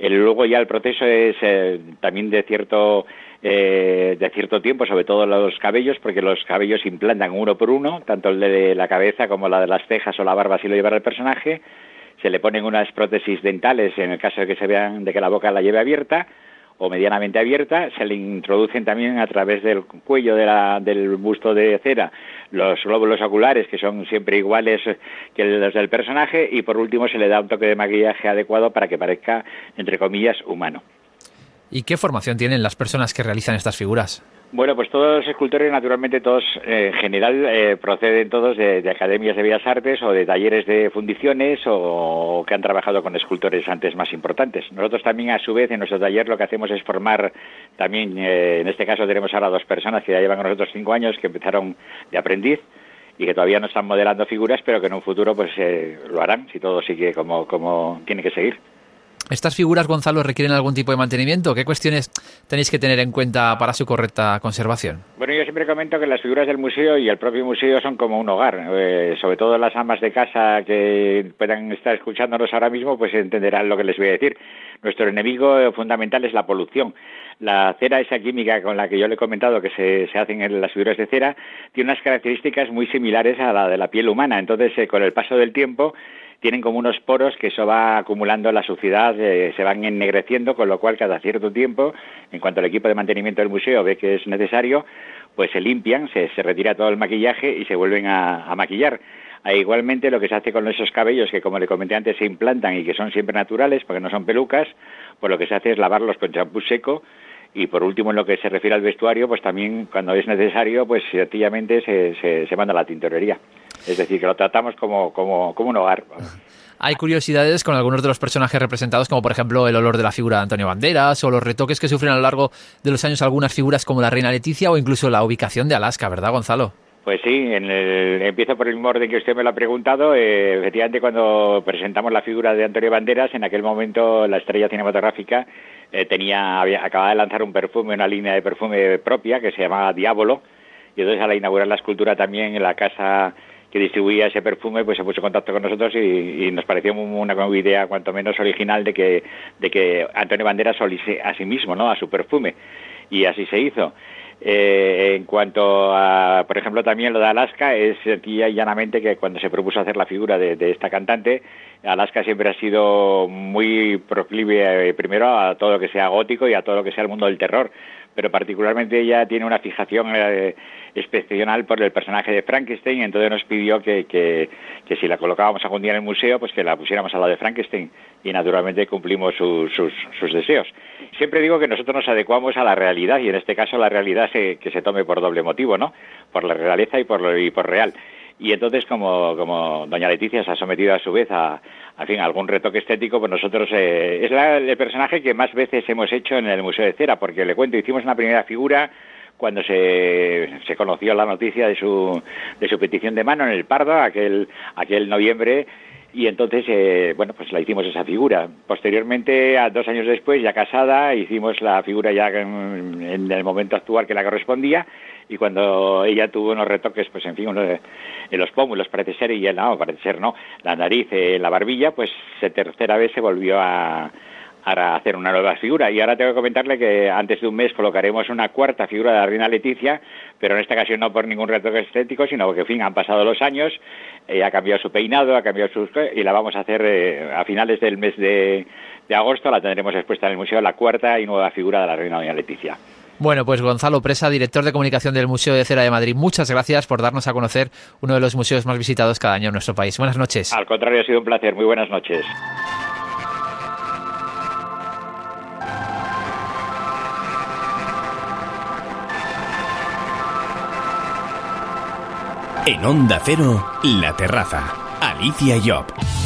luego ya el proceso es eh, también de cierto, eh, de cierto tiempo, sobre todo los cabellos, porque los cabellos se implantan uno por uno, tanto el de la cabeza como la de las cejas o la barba si lo lleva el personaje. Se le ponen unas prótesis dentales en el caso de que se vean de que la boca la lleve abierta o medianamente abierta, se le introducen también a través del cuello del busto de cera los glóbulos oculares, que son siempre iguales que los del personaje, y por último se le da un toque de maquillaje adecuado para que parezca, entre comillas, humano. ¿Y qué formación tienen las personas que realizan estas figuras? Bueno, pues todos los escultores, naturalmente todos, eh, en general, eh, proceden todos de, academias de bellas artes o de talleres de fundiciones o, que han trabajado con escultores antes más importantes. Nosotros también, a su vez, en nuestro taller lo que hacemos es formar también, eh, en este caso tenemos ahora dos personas que ya llevan con nosotros cinco años, que empezaron de aprendiz y que todavía no están modelando figuras, pero que en un futuro pues lo harán si todo sigue como, como tiene que seguir. ¿Estas figuras, Gonzalo, requieren algún tipo de mantenimiento? ¿Qué cuestiones tenéis que tener en cuenta para su correcta conservación? Bueno, yo siempre comento que las figuras del museo y el propio museo son como un hogar. Eh, sobre todo las amas de casa que puedan estar escuchándonos ahora mismo, pues entenderán lo que les voy a decir. Nuestro enemigo fundamental es la polución. La cera, esa química con la que yo le he comentado que se, se hacen en las figuras de cera, tiene unas características muy similares a la de la piel humana. Entonces, eh, con el paso del tiempo, tienen como unos poros que eso va acumulando la suciedad, eh, se van ennegreciendo, con lo cual cada cierto tiempo, en cuanto el equipo de mantenimiento del museo ve que es necesario, pues se limpian, se, retira todo el maquillaje y se vuelven a, maquillar. E igualmente lo que se hace con esos cabellos que, como le comenté antes, se implantan y que son siempre naturales porque no son pelucas, pues lo que se hace es lavarlos con champú seco y por último en lo que se refiere al vestuario, pues también cuando es necesario, pues sencillamente se, se manda a la tintorería. Es decir, que lo tratamos como, como, como un hogar. Hay curiosidades con algunos de los personajes representados, como por ejemplo el olor de la figura de Antonio Banderas o los retoques que sufren a lo largo de los años algunas figuras como la reina Leticia o incluso la ubicación de Alaska, ¿verdad, Gonzalo? Pues sí, en el, empiezo por el orden que usted me lo ha preguntado. Eh, efectivamente, cuando presentamos la figura de Antonio Banderas, en aquel momento la estrella cinematográfica eh, tenía, había, acababa de lanzar un perfume, una línea de perfume propia que se llamaba Diablo, y entonces al inaugurar la escultura también en la casa que distribuía ese perfume, pues se puso en contacto con nosotros y, nos pareció una, idea cuanto menos original de que, de que Antonio Banderas olise a sí mismo, ¿no? A su perfume. Y así se hizo. Eh, en cuanto a, por ejemplo, también lo de Alaska, es sencilla y llanamente que cuando se propuso hacer la figura de, esta cantante, Alaska siempre ha sido muy proclive eh, primero a todo lo que sea gótico y a todo lo que sea el mundo del terror pero particularmente ella tiene una fijación eh, excepcional por el personaje de Frankenstein, entonces nos pidió que, si la colocábamos algún día en el museo, pues que la pusiéramos a la de Frankenstein y naturalmente cumplimos sus, sus, deseos. Siempre digo que nosotros nos adecuamos a la realidad y en este caso la realidad se, que se tome por doble motivo, ¿no? Por la realeza y por, y por real. Y entonces, como, como doña Leticia se ha sometido a su vez a, a fin, algún retoque estético, pues nosotros eh, es el personaje que más veces hemos hecho en el Museo de Cera, porque le cuento, hicimos una primera figura cuando se, se conoció la noticia de su, de su petición de mano en el Pardo, aquel, aquel noviembre, y entonces, eh, bueno, pues la hicimos esa figura. Posteriormente, a dos años después, ya casada, hicimos la figura ya en el momento actual que la correspondía, y cuando ella tuvo unos retoques, pues en fin, uno en los pómulos parece ser, y él no, parece ser no, la nariz, en la barbilla, pues se tercera vez se volvió a, a hacer una nueva figura. Y ahora tengo que comentarle que antes de un mes colocaremos una cuarta figura de la reina Leticia, pero en esta ocasión no por ningún retoque estético, sino porque, en fin, han pasado los años, eh, ha cambiado su peinado, ha cambiado sus... y la vamos a hacer eh, a finales del mes de, de agosto, la tendremos expuesta en el museo, la cuarta y nueva figura de la reina doña Leticia. Bueno, pues Gonzalo Presa, director de comunicación del Museo de Cera de Madrid, muchas gracias por darnos a conocer uno de los museos más visitados cada año en nuestro país. Buenas noches. Al contrario, ha sido un placer. Muy buenas noches. En Onda Cero, La Terraza. Alicia Job.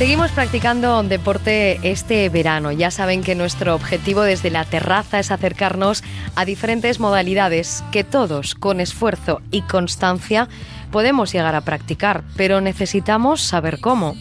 Seguimos practicando deporte este verano. Ya saben que nuestro objetivo desde la terraza es acercarnos a diferentes modalidades que todos, con esfuerzo y constancia, podemos llegar a practicar, pero necesitamos saber cómo.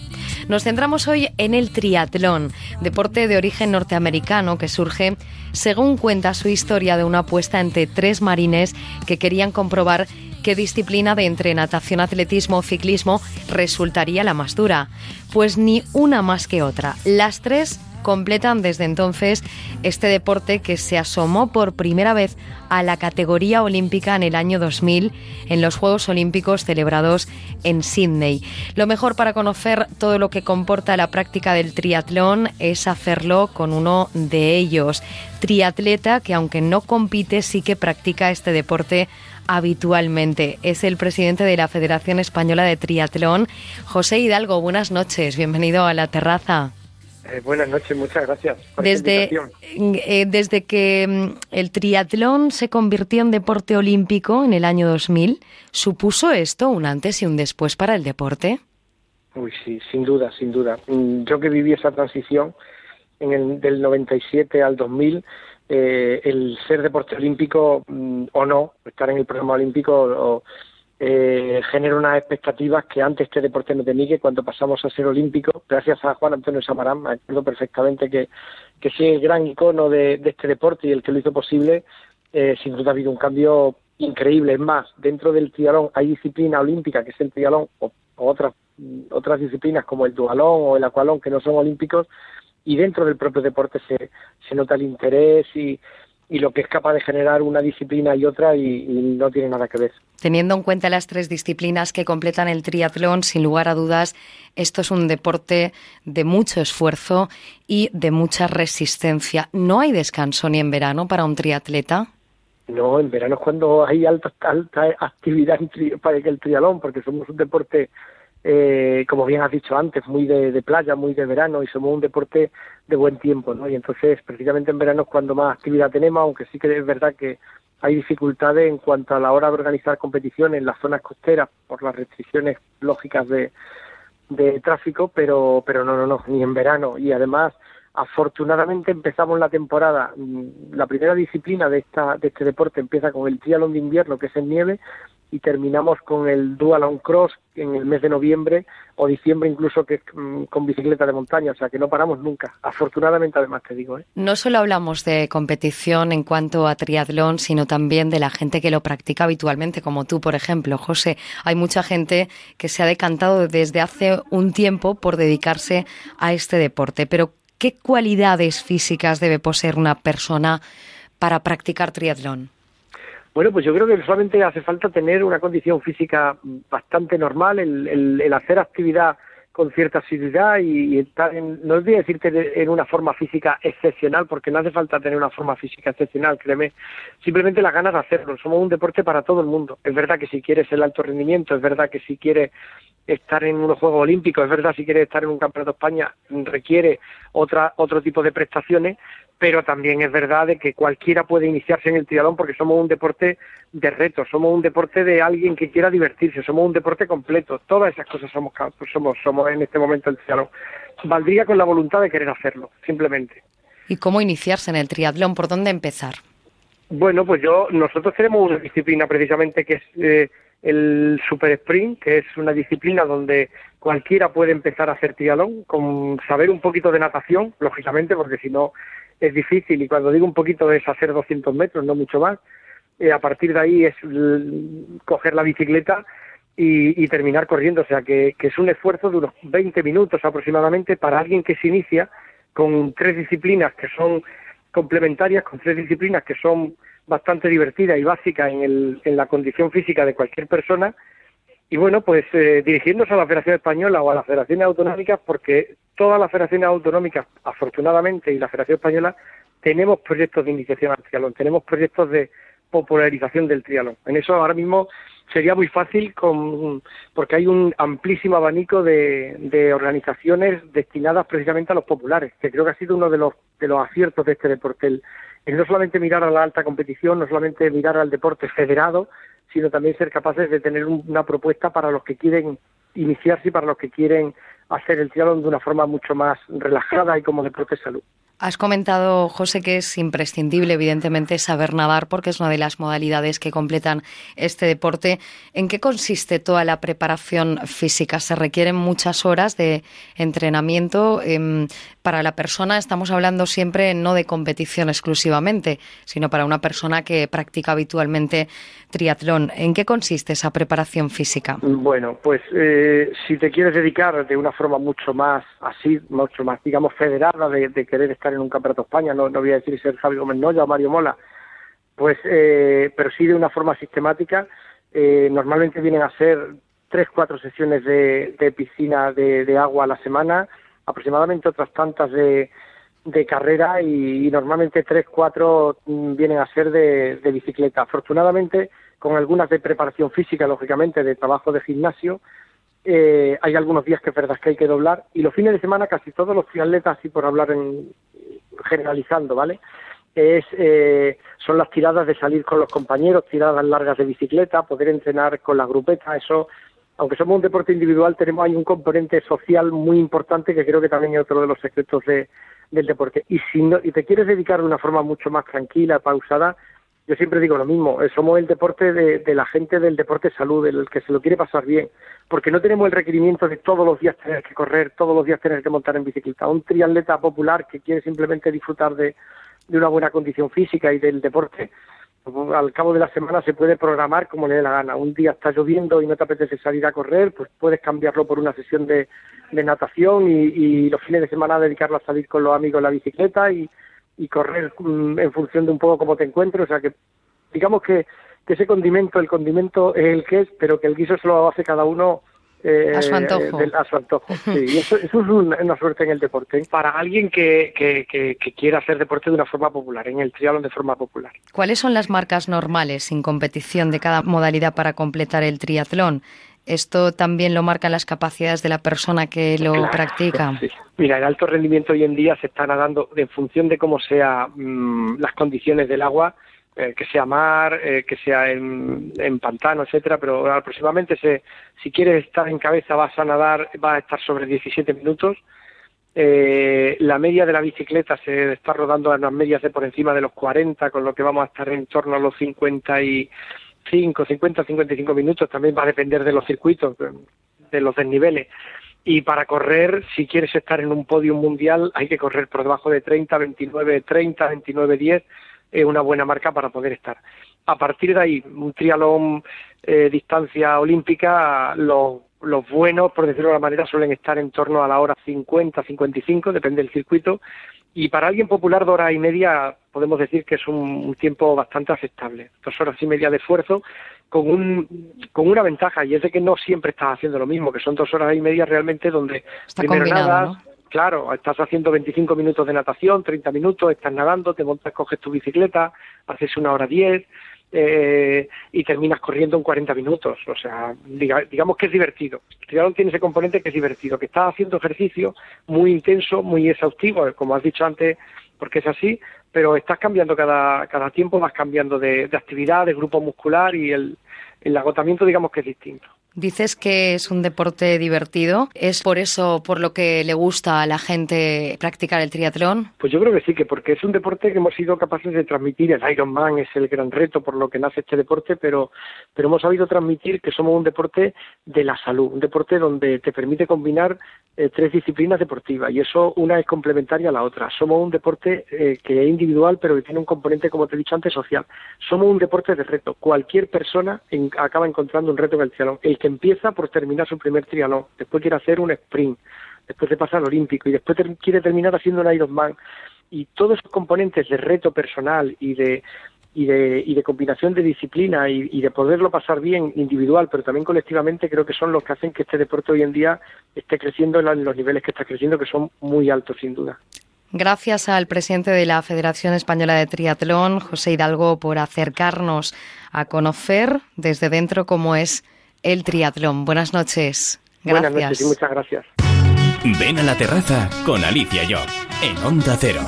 Nos centramos hoy en el triatlón, deporte de origen norteamericano que surge, según cuenta su historia, de una apuesta entre tres marines que querían comprobar qué disciplina de entre natación, atletismo o ciclismo resultaría la más dura. Pues ni una más que otra. Las tres completan desde entonces este deporte que se asomó por primera vez a la categoría olímpica en el año 2000 en los Juegos Olímpicos celebrados en Sydney. Lo mejor para conocer todo lo que comporta la práctica del triatlón es hacerlo con uno de ellos, triatleta que aunque no compite sí que practica este deporte habitualmente. Es el presidente de la Federación Española de Triatlón, José Hidalgo. Buenas noches, bienvenido a la terraza. Eh, buenas noches, muchas gracias. desde, eh, desde que mm, el triatlón se convirtió en deporte olímpico en el año 2000, ¿supuso esto un antes y un después para el deporte? Uy, sí, sin duda, sin duda. Mm, yo que viví esa transición en el, del 97 al 2000, eh, el ser deporte olímpico mm, o no, estar en el programa olímpico eh, genera unas expectativas que antes este deporte no tenía que cuando pasamos a ser olímpico, gracias a Juan Antonio Samarán, me acuerdo perfectamente que, que sí es el gran icono de, este deporte y el que lo hizo posible, eh, sin duda ha habido un cambio increíble. Es más, dentro del trialón hay disciplina olímpica, que es el trialón, o, otras, otras disciplinas como el dualón o el acualón, que no son olímpicos, y dentro del propio deporte se, se nota el interés y, y lo que es capaz de generar una disciplina y otra y, no tiene nada que ver. Teniendo en cuenta las tres disciplinas que completan el triatlón, sin lugar a dudas, esto es un deporte de mucho esfuerzo y de mucha resistencia. ¿No hay descanso ni en verano para un triatleta? No, en verano es cuando hay alta, alta actividad para el triatlón, porque somos un deporte eh, como bien has dicho antes, muy de, playa, muy de verano y somos un deporte de buen tiempo, ¿no? Y entonces, precisamente en verano es cuando más actividad tenemos, aunque sí que es verdad que hay dificultades en cuanto a la hora de organizar competiciones en las zonas costeras por las restricciones lógicas de, de tráfico, pero, pero no, no, no, ni en verano. Y además, afortunadamente empezamos la temporada, mm, la primera disciplina de, esta, de este deporte empieza con el triatlón de invierno, que es en nieve, y terminamos con el Dual on Cross en el mes de noviembre o diciembre incluso que mm, con bicicleta de montaña, o sea que no paramos nunca, afortunadamente además te digo. ¿eh? No solo hablamos de competición en cuanto a triatlón, sino también de la gente que lo practica habitualmente, como tú, por ejemplo, José. Hay mucha gente que se ha decantado desde hace un tiempo por dedicarse a este deporte, pero ¿qué cualidades físicas debe poseer una persona para practicar triatlón? Bueno, pues yo creo que solamente hace falta tener una condición física bastante normal, el, hacer actividad con cierta asiduidad y, estar en, no voy a decirte en una forma física excepcional, porque no hace falta tener una forma física excepcional, créeme, simplemente las ganas de hacerlo. Somos un deporte para todo el mundo. Es verdad que si quieres el alto rendimiento, es verdad que si quieres estar en unos Juegos Olímpicos, es verdad si quieres estar en un Campeonato de España, requiere otra, otro tipo de prestaciones, pero también es verdad de que cualquiera puede iniciarse en el triatlón porque somos un deporte de reto, somos un deporte de alguien que quiera divertirse, somos un deporte completo, todas esas cosas somos pues somos somos en este momento el triatlón. Valdría con la voluntad de querer hacerlo, simplemente. ¿Y cómo iniciarse en el triatlón? ¿Por dónde empezar? Bueno, pues yo nosotros tenemos una disciplina precisamente que es eh, el super sprint, que es una disciplina donde cualquiera puede empezar a hacer triatlón con saber un poquito de natación, lógicamente, porque si no es difícil y cuando digo un poquito es hacer 200 metros, no mucho más. Eh, a partir de ahí es coger la bicicleta y, terminar corriendo, o sea que, es un esfuerzo de unos 20 minutos aproximadamente para alguien que se inicia con tres disciplinas que son complementarias, con tres disciplinas que son bastante divertidas y básicas en, en la condición física de cualquier persona y bueno, pues eh, dirigiéndose a la Federación Española o a las federaciones autonómicas, porque todas las federaciones autonómicas, afortunadamente, y la Federación Española, tenemos proyectos de iniciación al triatlón, tenemos proyectos de popularización del triatlón. En eso ahora mismo sería muy fácil con, porque hay un amplísimo abanico de, de, organizaciones destinadas precisamente a los populares, que creo que ha sido uno de los, de los aciertos de este deporte. El, el no solamente mirar a la alta competición, no solamente mirar al deporte federado, sino también ser capaces de tener una propuesta para los que quieren iniciarse y para los que quieren hacer el triatlón de una forma mucho más relajada y como deporte de salud. Has comentado, José, que es imprescindible, evidentemente, saber nadar porque es una de las modalidades que completan este deporte. ¿En qué consiste toda la preparación física? ¿Se requieren muchas horas de entrenamiento? Em, para la persona estamos hablando siempre no de competición exclusivamente, sino para una persona que practica habitualmente triatlón. ¿En qué consiste esa preparación física? Bueno, pues eh, si te quieres dedicar de una forma mucho más así, mucho más, digamos, federada de, de querer estar en un campeonato de España, no, no voy a decir ser Javi Gómez Noya o Mario Mola, pues, eh, pero sí de una forma sistemática. Eh, normalmente vienen a ser tres, cuatro sesiones de, piscina de, agua a la semana, aproximadamente otras tantas de, de carrera y, normalmente tres, cuatro mm, vienen a ser de, de bicicleta. Afortunadamente, con algunas de preparación física, lógicamente, de trabajo de gimnasio, eh, hay algunos días que es verdad que hay que doblar y los fines de semana casi todos los triatletas, así por hablar en, generalizando, ¿vale? Es, eh, son las tiradas de salir con los compañeros, tiradas largas de bicicleta, poder entrenar con la grupeta, eso, aunque somos un deporte individual, tenemos hay un componente social muy importante que creo que también es otro de los secretos de, del deporte. Y si no, y te quieres dedicar de una forma mucho más tranquila, pausada, yo siempre digo lo mismo, eh, somos el deporte de, la gente del deporte salud, del que se lo quiere pasar bien, porque no tenemos el requerimiento de todos los días tener que correr, todos los días tener que montar en bicicleta. Un triatleta popular que quiere simplemente disfrutar de, una buena condición física y del deporte, pues, al cabo de la semana se puede programar como le dé la gana. Un día está lloviendo y no te apetece salir a correr, pues puedes cambiarlo por una sesión de, natación y, y los fines de semana dedicarlo a salir con los amigos en la bicicleta y y correr mm, en función de un poco cómo te encuentres, o sea que digamos que, ese condimento, el condimento es el que es, pero que el guiso se lo hace cada uno eh, a su antojo. a su antojo. Sí, y eso, es una, suerte en el deporte. Para alguien que, que, que, quiera hacer deporte de una forma popular, en el triatlón de forma popular. ¿Cuáles son las marcas normales sin competición de cada modalidad para completar el triatlón? ¿Esto también lo marcan las capacidades de la persona que lo practica? Mira, el alto rendimiento hoy en día se está nadando en función de cómo sean mm, las condiciones del agua, eh, que sea mar, eh, que sea en, pantano, etcétera, pero aproximadamente se, si quieres estar en cabeza vas a nadar, va a estar sobre 17 minutos. Eh, la media de la bicicleta se está rodando a unas medias de por encima de los 40, con lo que vamos a estar en torno a los 50 y 5, 50, 55 minutos, también va a depender de los circuitos, de los desniveles. Y para correr, si quieres estar en un podio mundial, hay que correr por debajo de 30, 29, 30, 29, 10, es una buena marca para poder estar. A partir de ahí, un triatlón eh, distancia olímpica, los, los buenos, por decirlo de alguna manera, suelen estar en torno a la hora 50, 55, depende del circuito, y para alguien popular, dos horas y media, podemos decir que es un, tiempo bastante aceptable. Dos horas y media de esfuerzo con, un, con una ventaja, y es de que no siempre estás haciendo lo mismo, que son dos horas y media realmente donde primero nada, claro, estás haciendo 25 minutos de natación, 30 minutos, estás nadando, te montas, coges tu bicicleta, haces una hora diez, eh, y terminas corriendo en 40 minutos. O sea, digamos que es divertido. El triatlón tiene ese componente que es divertido, que estás haciendo ejercicio muy intenso, muy exhaustivo, como has dicho antes, porque es así, pero estás cambiando cada, cada tiempo, vas cambiando de, de actividad, de grupo muscular y el, el agotamiento digamos que es distinto. Dices que es un deporte divertido. ¿Es por eso por lo que le gusta a la gente practicar el triatlón? Pues yo creo que sí, que porque es un deporte que hemos sido capaces de transmitir. El Ironman es el gran reto por lo que nace este deporte, pero, pero hemos sabido transmitir que somos un deporte de la salud, un deporte donde te permite combinar eh, tres disciplinas deportivas y eso una es complementaria a la otra. Somos un deporte eh, que es individual, pero que tiene un componente, como te he dicho antes, social. Somos un deporte de reto. Cualquier persona acaba encontrando un reto en el triatlón que empieza por terminar su primer triatlón, después quiere hacer un sprint, después de pasar al olímpico y después quiere terminar haciendo un Ironman. Y todos esos componentes de reto personal y de, y de, y de combinación de disciplina y, de poderlo pasar bien individual, pero también colectivamente, creo que son los que hacen que este deporte hoy en día esté creciendo en los niveles que está creciendo, que son muy altos, sin duda. Gracias al presidente de la Federación Española de Triatlón, José Hidalgo, por acercarnos a conocer desde dentro cómo es el triatlón. Buenas noches. Gracias. Buenas noches y muchas gracias. Ven a la terraza con Alicia Job en Onda Cero.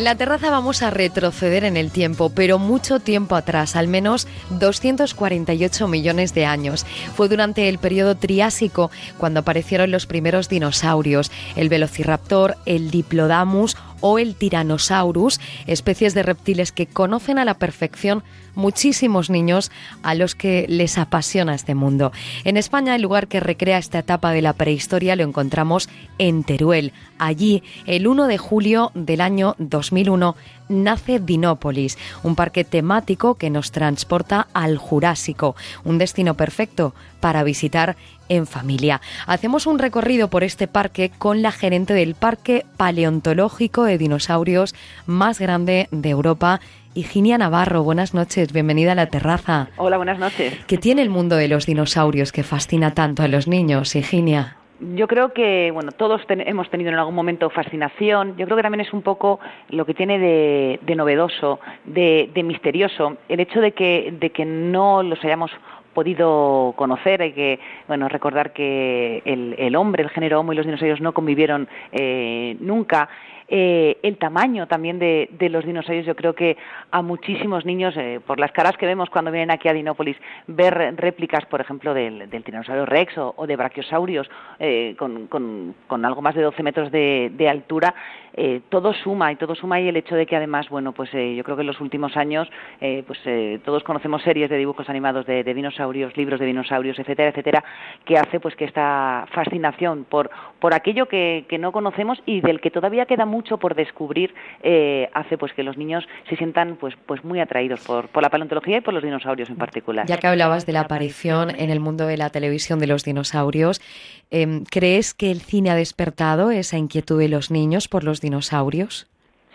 En la terraza vamos a retroceder en el tiempo, pero mucho tiempo atrás, al menos 248 millones de años. Fue durante el periodo Triásico cuando aparecieron los primeros dinosaurios, el Velociraptor, el Diplodamus o el Tyrannosaurus, especies de reptiles que conocen a la perfección muchísimos niños a los que les apasiona este mundo. En España el lugar que recrea esta etapa de la prehistoria lo encontramos en Teruel. Allí, el 1 de julio del año 2001, nace Dinópolis, un parque temático que nos transporta al Jurásico, un destino perfecto para visitar en familia. Hacemos un recorrido por este parque con la gerente del Parque Paleontológico de Dinosaurios más grande de Europa Higinia Navarro, buenas noches, bienvenida a la terraza. Hola, buenas noches. ¿Qué tiene el mundo de los dinosaurios que fascina tanto a los niños, Higinia? Yo creo que, bueno, todos hemos tenido en algún momento fascinación. Yo creo que también es un poco lo que tiene de, novedoso, de, misterioso, el hecho de que, de que no los hayamos podido conocer. Hay que bueno recordar que el, hombre, el género Homo y los dinosaurios no convivieron eh, nunca eh, el tamaño también de, los dinosaurios. Yo creo que a muchísimos niños, eh, por las caras que vemos cuando vienen aquí a Dinópolis, ver réplicas, por ejemplo, del, del tiranosaurio rex o, de brachiosaurios eh, con, con, algo más de 12 metros de, altura, todo suma y todo suma y el hecho de que además, bueno, pues yo creo que en los últimos años, pues todos conocemos series de dibujos animados de, dinosaurios, libros de dinosaurios, etcétera, etcétera, que hace pues que esta fascinación por, por aquello que, que no conocemos y del que todavía queda mucho mucho por descubrir eh, hace pues que los niños se sientan pues pues muy atraídos por, por la paleontología y por los dinosaurios en particular. Ya que hablabas de la aparición en el mundo de la televisión de los dinosaurios, em, ¿crees que el cine ha despertado esa inquietud de los niños por los dinosaurios?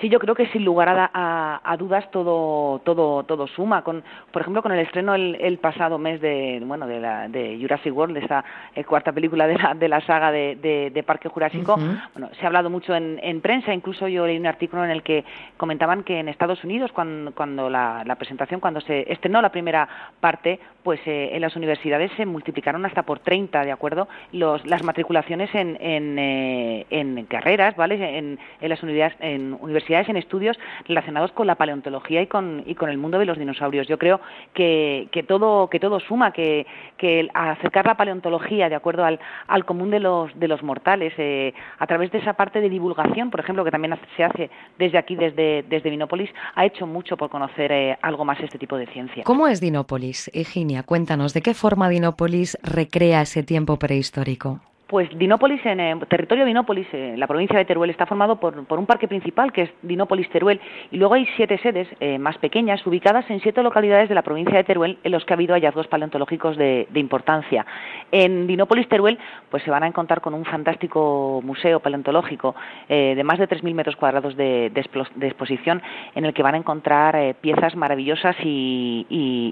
Sí, yo creo que sin lugar a, dudas todo, todo, todo suma. Con, por ejemplo, con el estreno el, pasado mes de, bueno, de, la, de Jurassic World, esta eh, cuarta película de la, de la saga de, Parque Jurásico, bueno, se ha hablado mucho en, en, prensa. Incluso yo leí un artículo en el que comentaban que en Estados Unidos, cuando, cuando la, presentación, cuando se estrenó la primera parte, pues eh, en las universidades se multiplicaron hasta por 30, ¿de acuerdo? Los, las matriculaciones en, en, eh, en carreras, ¿vale? En, en las universidades, en universidades en estudios relacionados con la paleontología y con, y con el mundo de los dinosaurios. Yo creo que, que, todo, que todo suma, que, que acercar la paleontología de acuerdo al, al común de los, de los mortales, eh, a través de esa parte de divulgación, por ejemplo, que también se hace desde aquí, desde, desde Dinópolis, ha hecho mucho por conocer eh, algo más este tipo de ciencia. ¿Cómo es Dinópolis? Eginia, cuéntanos, ¿de qué forma Dinópolis recrea ese tiempo prehistórico? Pues Dinópolis, en el territorio de Dinópolis, en la provincia de Teruel, está formado por, un parque principal que es Dinópolis Teruel y luego hay siete sedes eh, más pequeñas ubicadas en siete localidades de la provincia de Teruel en los que ha habido hallazgos paleontológicos de, importancia. En Dinópolis Teruel pues se van a encontrar con un fantástico museo paleontológico eh, de más de 3.000 metros cuadrados de, exposición en el que van a encontrar eh, piezas maravillosas y,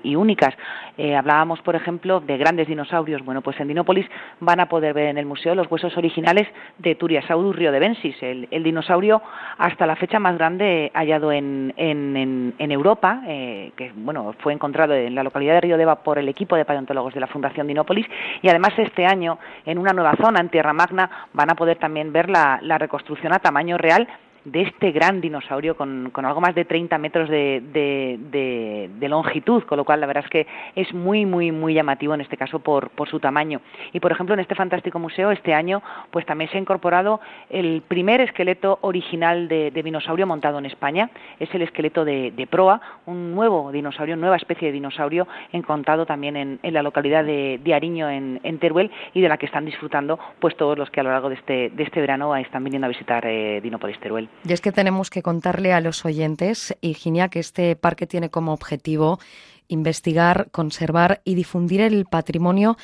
y únicas. hablábamos, por ejemplo, de grandes dinosaurios. Bueno, pues en Dinópolis van a poder ver en el museo los huesos originales de Turiasaurus riodebensis, el, el dinosaurio hasta la fecha más grande hallado en, en, en, Europa, eh, que bueno, fue encontrado en la localidad de Río Deva por el equipo de paleontólogos de la Fundación Dinópolis. Y además este año en una nueva zona en Tierra Magna van a poder también ver la reconstrucción a tamaño real de este gran dinosaurio con, con algo más de 30 metros de, de, longitud, con lo cual la verdad es que es muy, muy, muy llamativo en este caso por, por su tamaño. Y por ejemplo, en este fantástico museo, este año, pues también se ha incorporado el primer esqueleto original de, dinosaurio montado en España. Es el esqueleto de, proa, un nuevo dinosaurio, nueva especie de dinosaurio encontrado también en, la localidad de, Ariño, en, Teruel, y de la que están disfrutando pues todos los que a lo largo de este, de este verano están viniendo a visitar eh, Teruel. Y es que tenemos que contarle a los oyentes, Higinia, que este parque tiene como objetivo investigar, conservar y difundir el patrimonio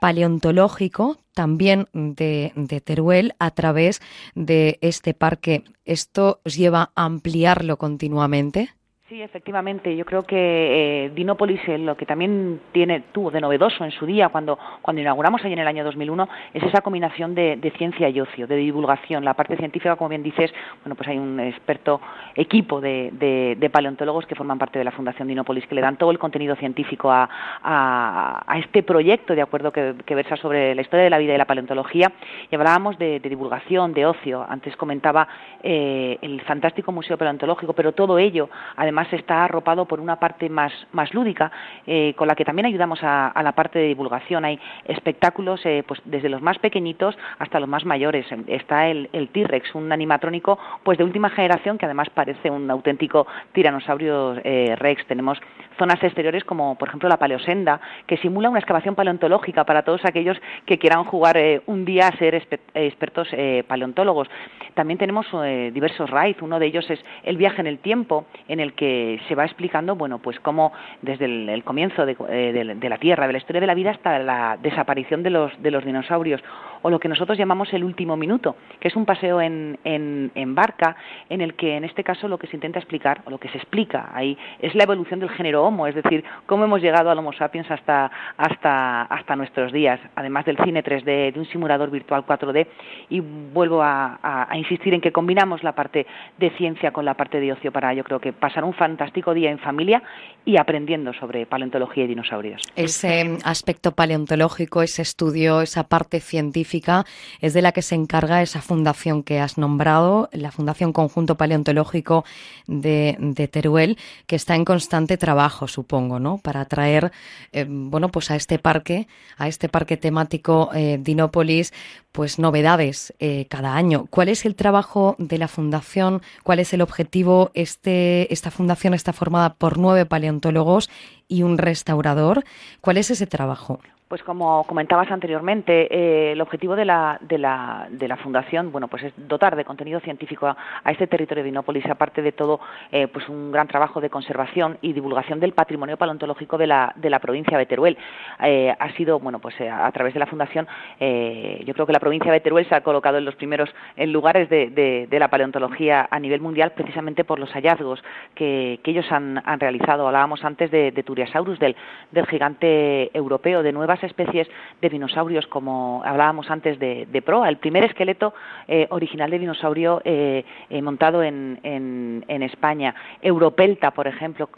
paleontológico también de, Teruel a través de este parque. ¿Esto lleva a ampliarlo continuamente? Sí, efectivamente. Yo creo que eh, Dinópolis eh, lo que también tiene tuvo de novedoso en su día cuando cuando inauguramos ahí en el año 2001 es esa combinación de, ciencia y ocio, de divulgación. La parte científica, como bien dices, bueno, pues hay un experto equipo de, de, paleontólogos que forman parte de la Fundación Dinópolis que le dan todo el contenido científico a, a, este proyecto, de acuerdo, que, versa sobre la historia de la vida y la paleontología. Y hablábamos de, divulgación, de ocio. Antes comentaba eh, el fantástico museo paleontológico, pero todo ello, además además está arropado por una parte más, más lúdica, eh, con la que también ayudamos a, la parte de divulgación. Hay espectáculos eh, pues desde los más pequeñitos hasta los más mayores. Está el, T-Rex, un animatrónico pues de última generación que además parece un auténtico tiranosaurio eh, Rex. Tenemos zonas exteriores como por ejemplo la paleosenda, que simula una excavación paleontológica para todos aquellos que quieran jugar un día a ser expertos paleontólogos. También tenemos diversos rides, uno de ellos es el viaje en el tiempo, en el que se va explicando, bueno, pues cómo desde el, comienzo eh, de, la Tierra, de la historia de la vida hasta la desaparición de los, de los dinosaurios, o lo que nosotros llamamos el último minuto, que es un paseo en, en, barca en el que en este caso lo que se intenta explicar, o lo que se explica ahí, es la evolución del género Homo, es decir, cómo hemos llegado al Homo sapiens hasta, hasta, hasta nuestros días, además del cine 3D, de un simulador virtual 4D, y vuelvo a, a insistir en que combinamos la parte de ciencia con la parte de ocio para, yo creo que pasar un fantástico día en familia y aprendiendo sobre paleontología y dinosaurios. Ese aspecto paleontológico, ese estudio, esa parte científica, es de la que se encarga esa fundación que has nombrado, la Fundación Conjunto Paleontológico de, Teruel, que está en constante trabajo, supongo, ¿no? Para traer, eh, bueno, pues a este parque, a este parque temático eh, Dinópolis, pues novedades eh, cada año. ¿Cuál es el trabajo de la fundación? ¿Cuál es el objetivo? Este, esta fundación está formada por nueve paleontólogos y un restaurador. ¿Cuál es ese trabajo? Pues como comentabas anteriormente, eh, el objetivo de la, de, la, de la fundación, bueno, pues es dotar de contenido científico a, este territorio de Inópolis, aparte de todo, eh, pues un gran trabajo de conservación y divulgación del patrimonio paleontológico de la, de la provincia de Teruel. Eh, ha sido, bueno, pues a, través de la fundación, yo creo que la provincia de Teruel se ha colocado en los primeros lugares de, de, la paleontología a nivel mundial, precisamente por los hallazgos que, ellos han, realizado. Hablábamos antes de, Turiasaurus, del, del gigante europeo, de nuevas nuevas especies de dinosaurios, como hablábamos antes de, proa, el primer esqueleto eh, original de dinosaurio eh, montado en, en, España, Europelta, por ejemplo,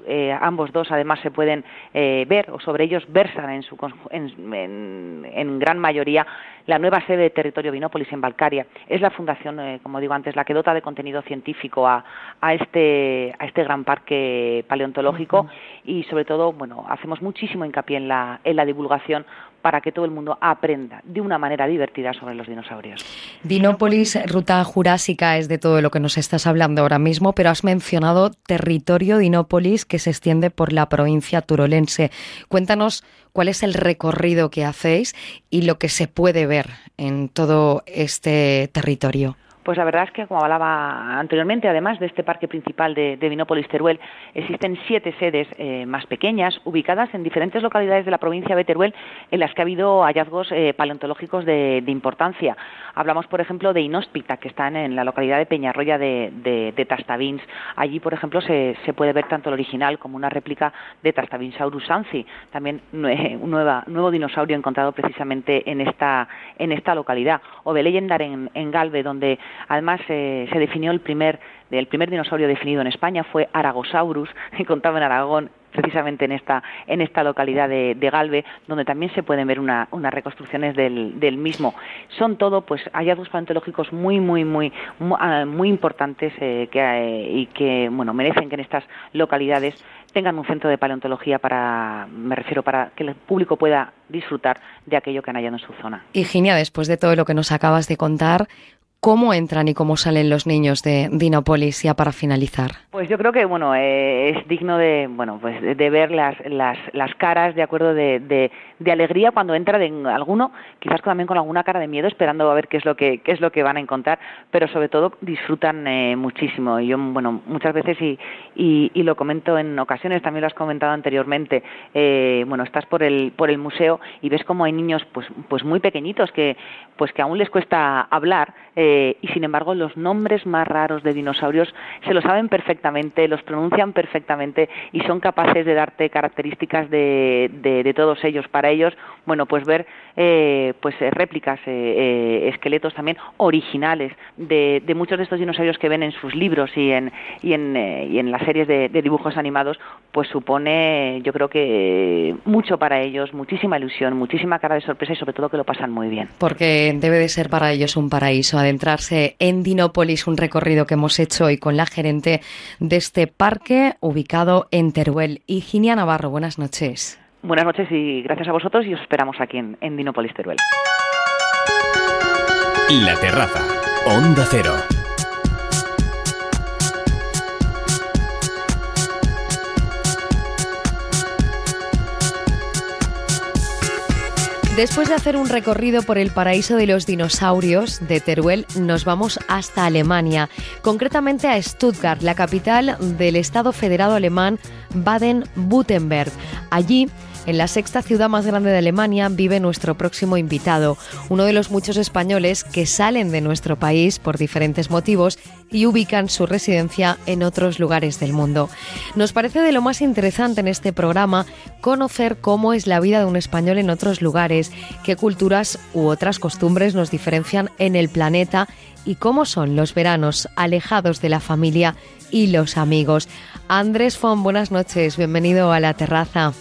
ambos dos además se pueden ver o sobre ellos versan en, su, en, en gran mayoría la nueva sede de Territorio Vinópolis en Balcaria. Es la fundación, eh, como digo antes, la que dota de contenido científico a, este, a este gran parque paleontológico y sobre todo, bueno, hacemos muchísimo hincapié en la, en la divulgación para que todo el mundo aprenda de una manera divertida sobre los dinosaurios. Dinópolis, ruta jurásica, es de todo lo que nos estás hablando ahora mismo, pero has mencionado territorio Dinópolis que se extiende por la provincia turolense. Cuéntanos cuál es el recorrido que hacéis y lo que se puede ver en todo este territorio. Pues la verdad es que, como hablaba anteriormente, además de este parque principal de, de Vinópolis Teruel, existen siete sedes eh, más pequeñas, ubicadas en diferentes localidades de la provincia de Teruel, en las que ha habido hallazgos eh, paleontológicos de, importancia. Hablamos, por ejemplo, de Inhóspita, que está en, la localidad de Peñarroya de, de, Tastavins. Allí, por ejemplo, se, puede ver tanto el original como una réplica de Tastavinsaurus anzi, también un nuevo dinosaurio encontrado precisamente en esta, en esta localidad. O de Leyendar en, en Galve, donde Además, se definió el primer, el primer dinosaurio definido en España, fue Aragosaurus, que contaba en Aragón precisamente en esta, en esta localidad de, Galve, donde también se pueden ver unas reconstrucciones del, mismo. Son todo pues hallazgos paleontológicos muy, muy, muy, muy, ah, importantes eh, que, eh, y que bueno, merecen que en estas localidades tengan un centro de paleontología para, me refiero, para que el público pueda disfrutar de aquello que han hallado en su zona. Virginia, después de todo lo que nos acabas de contar, ¿Cómo entran y cómo salen los niños de Dinopolis ya para finalizar? Pues yo creo que bueno eh, es digno de bueno pues de, ver las, las, las, caras de acuerdo de, de, alegría cuando entra de alguno quizás también con alguna cara de miedo esperando a ver qué es lo que qué es lo que van a encontrar pero sobre todo disfrutan eh, muchísimo y yo bueno muchas veces y, y, lo comento en ocasiones también lo has comentado anteriormente eh, bueno estás por el por el museo y ves como hay niños pues pues muy pequeñitos que pues que aún les cuesta hablar eh, y sin embargo los nombres más raros de dinosaurios se lo saben perfectamente, los pronuncian perfectamente y son capaces de darte características de, de, todos ellos. Para ellos, bueno, pues ver eh, pues eh, réplicas, esqueletos también originales de, de, muchos de estos dinosaurios que ven en sus libros y en, y en, y en las series de, dibujos animados, pues supone, yo creo que mucho para ellos, muchísima ilusión, muchísima cara de sorpresa y sobre todo que lo pasan muy bien. Porque debe de ser para ellos un paraíso entrarse en Dinópolis, un recorrido que hemos hecho hoy con la gerente de este parque ubicado en Teruel. Ginia Navarro, buenas noches. Buenas noches y gracias a vosotros y os esperamos aquí en, en Dinópolis Teruel. La terraza, Onda Cero. Después de hacer un recorrido por el paraíso de los dinosaurios de Teruel, nos vamos hasta Alemania, concretamente a Stuttgart, la capital del Estado federado alemán Baden-Württemberg. Allí en la sexta ciudad más grande de Alemania vive nuestro próximo invitado, uno de los muchos españoles que salen de nuestro país por diferentes motivos y ubican su residencia en otros lugares del mundo. Nos parece de lo más interesante en este programa conocer cómo es la vida de un español en otros lugares, qué culturas u otras costumbres nos diferencian en el planeta y cómo son los veranos alejados de la familia y los amigos. Andrés Fon, buenas noches, bienvenido a la terraza.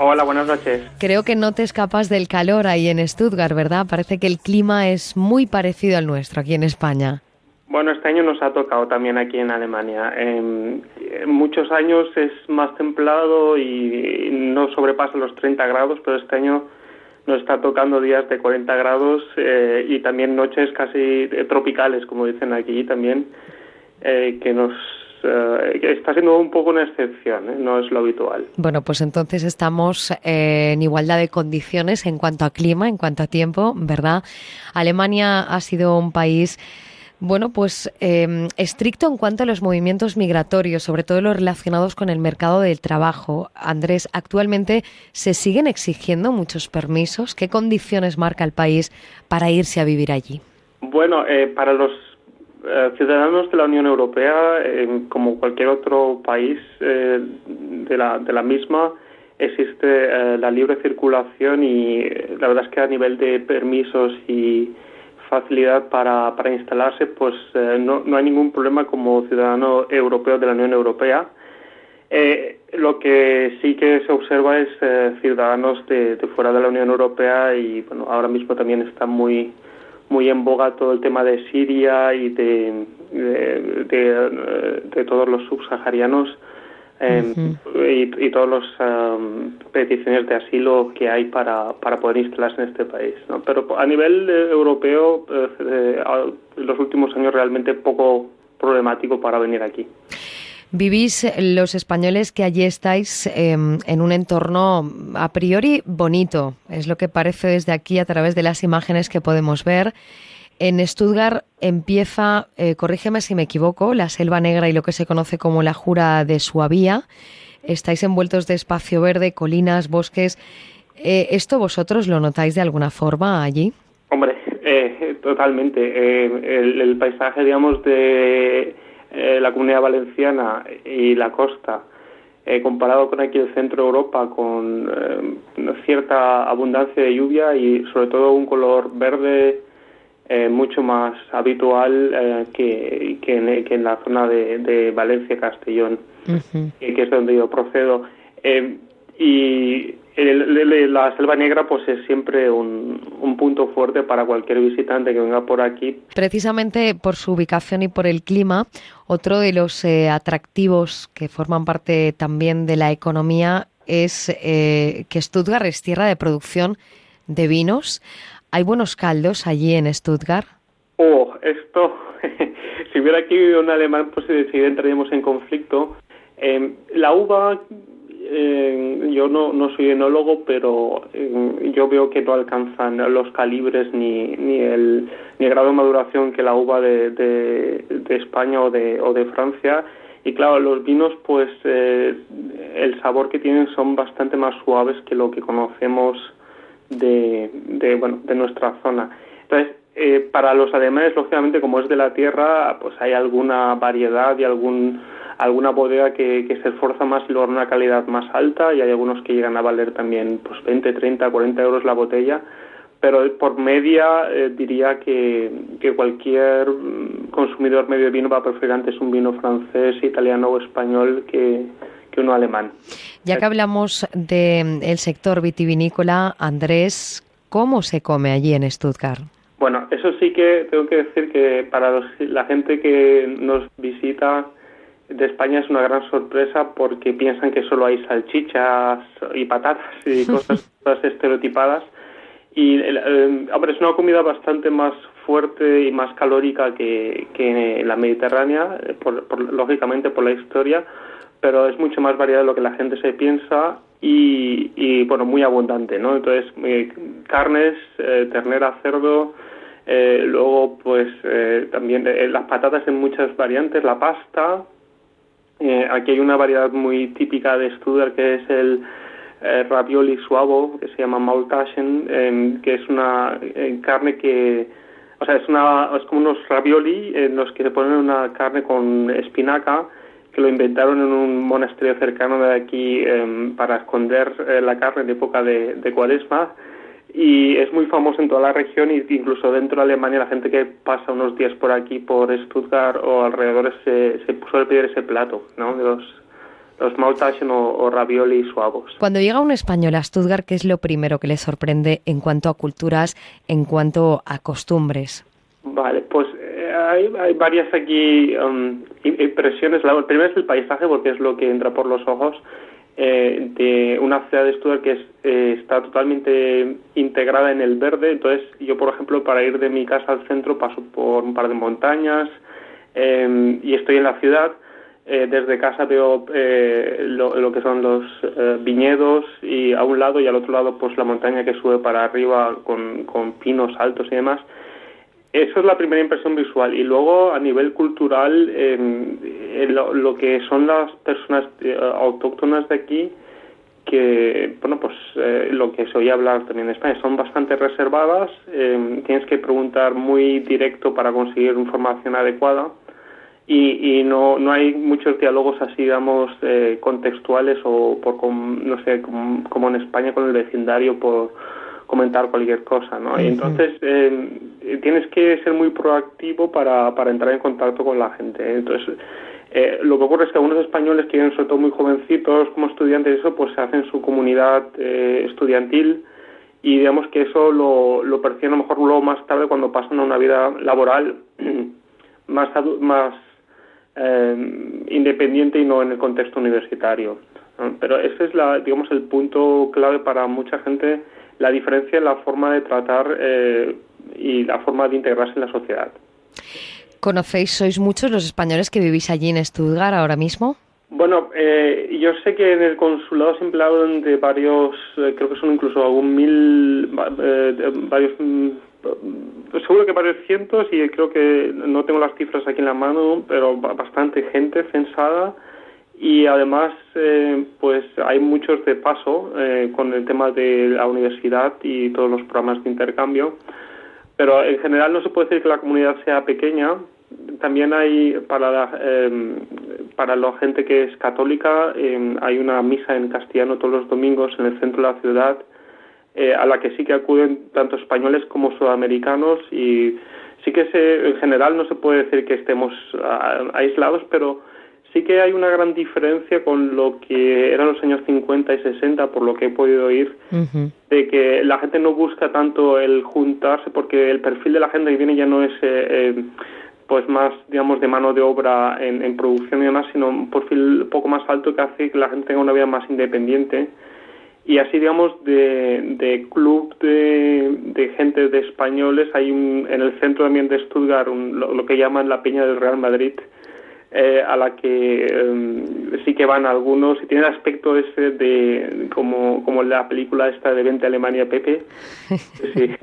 Hola, buenas noches. Creo que no te escapas del calor ahí en Stuttgart, ¿verdad? Parece que el clima es muy parecido al nuestro aquí en España. Bueno, este año nos ha tocado también aquí en Alemania. En, muchos años es más templado y no sobrepasa los 30 grados, pero este año nos está tocando días de 40 grados eh, y también noches casi tropicales, como dicen aquí también, eh, que nos eh, está siendo un poco una excepción, ¿eh? no es lo habitual. Bueno, pues entonces estamos eh, en igualdad de condiciones en cuanto a clima, en cuanto a tiempo, ¿verdad? Alemania ha sido un país bueno, pues em, estricto en cuanto a los movimientos migratorios, sobre todo los relacionados con el mercado del trabajo. Andrés, actualmente se siguen exigiendo muchos permisos. ¿Qué condiciones marca el país para irse a vivir allí? Bueno, para los ciudadanos de la Unión Europea, como cualquier otro país eh, de, la, de la misma, existe eh, la libre circulación y eh, la verdad es que a nivel de permisos y facilidad para, para instalarse, pues eh, no, no, hay ningún problema como ciudadano europeo de la Unión Europea. lo que sí que se observa es ciudadanos de, fuera de la Unión Europea y bueno, ahora mismo también está muy muy en boga todo el tema de Siria y de, de, de todos los subsaharianos Em, y, y todas las em, peticiones de asilo que hay para, para poder instalarse en este país. ¿no? Pero a nivel eh, europeo, eh, eh, en los últimos años realmente poco problemático para venir aquí. Vivís los españoles que allí estáis em, en un entorno a priori bonito, es lo que parece desde aquí a través de las imágenes que podemos ver. En Stuttgart empieza, eh, corrígeme si me equivoco, la Selva Negra y lo que se conoce como la Jura de Suabía. Estáis envueltos de espacio verde, colinas, bosques. Eh, ¿Esto vosotros lo notáis de alguna forma allí? Hombre, eh, totalmente. El, paisaje, digamos, de la comunidad valenciana y la costa, comparado con aquí el centro de Europa, con cierta abundancia de lluvia y sobre todo un color verde eh, mucho más habitual eh, que, que, en, la zona de, Valencia-Castellón, que es donde yo procedo. Eh, y la Selva Negra pues es siempre un, un, punto fuerte para cualquier visitante que venga por aquí. Precisamente por su ubicación y por el clima, otro de los atractivos que forman parte también de la economía es que Stuttgart es tierra de producción de vinos. ¿Hay buenos caldos allí en Stuttgart? Oh, esto, si hubiera aquí un alemán, pues enseguida entraríamos en conflicto. Em, la uva, eh, yo no, no soy enólogo, pero yo veo que no alcanzan los calibres ni, ni, el, ni el grado de maduración que la uva de, de, España o de, o de Francia. Y claro, los vinos, pues eh, el sabor que tienen son bastante más suaves que lo que conocemos de, de, bueno, de nuestra zona. Entonces, eh, para los alemanes, lógicamente, como es de la tierra, pues hay alguna variedad y algún alguna bodega que, que se esfuerza más y logra una calidad más alta y hay algunos que llegan a valer también pues 20, 30, 40 euros la botella pero por media eh, diría que, que, cualquier mm, consumidor medio de vino va a preferir antes un vino francés, italiano o español que, que uno alemán. Ya que hablamos del el sector vitivinícola, Andrés, ¿cómo se come allí en Stuttgart? Bueno, eso sí que tengo que decir que para la gente que nos visita de España es una gran sorpresa porque piensan que solo hay salchichas y patatas y cosas, estereotipadas. Y hombre, es una comida bastante más fuerte y más calórica que, la Mediterránea, lógicamente por la historia, pero es mucho más variada de lo que la gente se piensa y, bueno, muy abundante, ¿no? Entonces, eh, carnes, eh, ternera, cerdo, eh, luego pues también las patatas en muchas variantes, la pasta, aquí hay una variedad muy típica de Studer que es el ravioli suavo, que se llama Maultaschen, em, que es una carne que, o sea, es, una, es como unos ravioli en los que se ponen una carne con espinaca, que lo inventaron en un monasterio cercano de aquí em, para esconder eh, la carne en época de, cuaresma y es muy famoso en toda la región e incluso dentro de Alemania la gente que pasa unos días por aquí, por Stuttgart o alrededor, se, se suele pedir ese plato, ¿no? De los, los o, o, ravioli suavos. Cuando llega un español a Stuttgart, ¿qué es lo primero que le sorprende en cuanto a culturas, en cuanto a costumbres? Vale, pues hay, hay varias aquí um, impresiones. La primera es el paisaje, porque es lo que entra por los ojos. Eh, de una ciudad de Stuttgart que eh, está totalmente integrada en el verde. Entonces, yo, por ejemplo, para ir de mi casa al centro paso por un par de montañas em, y estoy en la ciudad. Eh, desde casa veo lo, lo, que son los viñedos y a un lado y al otro lado pues la montaña que sube para arriba con, con pinos altos y demás. Eso es la primera impresión visual. Y luego, a nivel cultural, eh, lo, que son las personas eh, autóctonas de aquí, que, bueno, pues eh, lo que se oye hablar también en España, son bastante reservadas. Em, tienes que preguntar muy directo para conseguir información adecuada. y, y no, no hay muchos diálogos así, digamos, eh, contextuales o por, no sé, como, como, en España con el vecindario por comentar cualquier cosa, ¿no? Y entonces eh, tienes que ser muy proactivo para, para entrar en contacto con la gente. Entonces, eh, lo que ocurre es que algunos españoles que vienen sobre todo muy jovencitos como estudiantes, eso pues se hacen su comunidad eh, estudiantil y digamos que eso lo, lo perciben a lo mejor luego más tarde cuando pasan a una vida laboral más, más eh, independiente y no en el contexto universitario. Pero ese es la, digamos, el punto clave para mucha gente, la diferencia en la forma de tratar eh, y la forma de integrarse en la sociedad. ¿Conocéis, sois muchos los españoles que vivís allí en Stuttgart ahora mismo? Bueno, eh, yo sé que en el consulado se emplearon de varios, eh, creo que son incluso algún mil, eh, varios mm, seguro que varios cientos y creo que no tengo las cifras aquí en la mano, pero bastante gente censada y además eh, pues hay muchos de paso eh, con el tema de la universidad y todos los programas de intercambio, pero en general no se puede decir que la comunidad sea pequeña. También hay para la, eh, para la gente que es católica em, hay una misa en castellano todos los domingos en el centro de la ciudad eh, a la que sí que acuden tanto españoles como sudamericanos y sí que se, en general no se puede decir que estemos aislados, pero sí que hay una gran diferencia con lo que eran los años 50 y 60, por lo que he podido oír, de que la gente no busca tanto el juntarse, porque el perfil de la gente que viene ya no es eh, eh, pues más, digamos, de mano de obra en, en producción y demás, sino un perfil un poco más alto que hace que la gente tenga una vida más independiente. Y así digamos de, de club de, de, gente de españoles hay un, en el centro también de Stuttgart lo, que llaman la Peña del Real Madrid eh, a la que em, sí que van algunos. Y tiene el aspecto ese de como, como la película esta de Vente Alemania Pepe.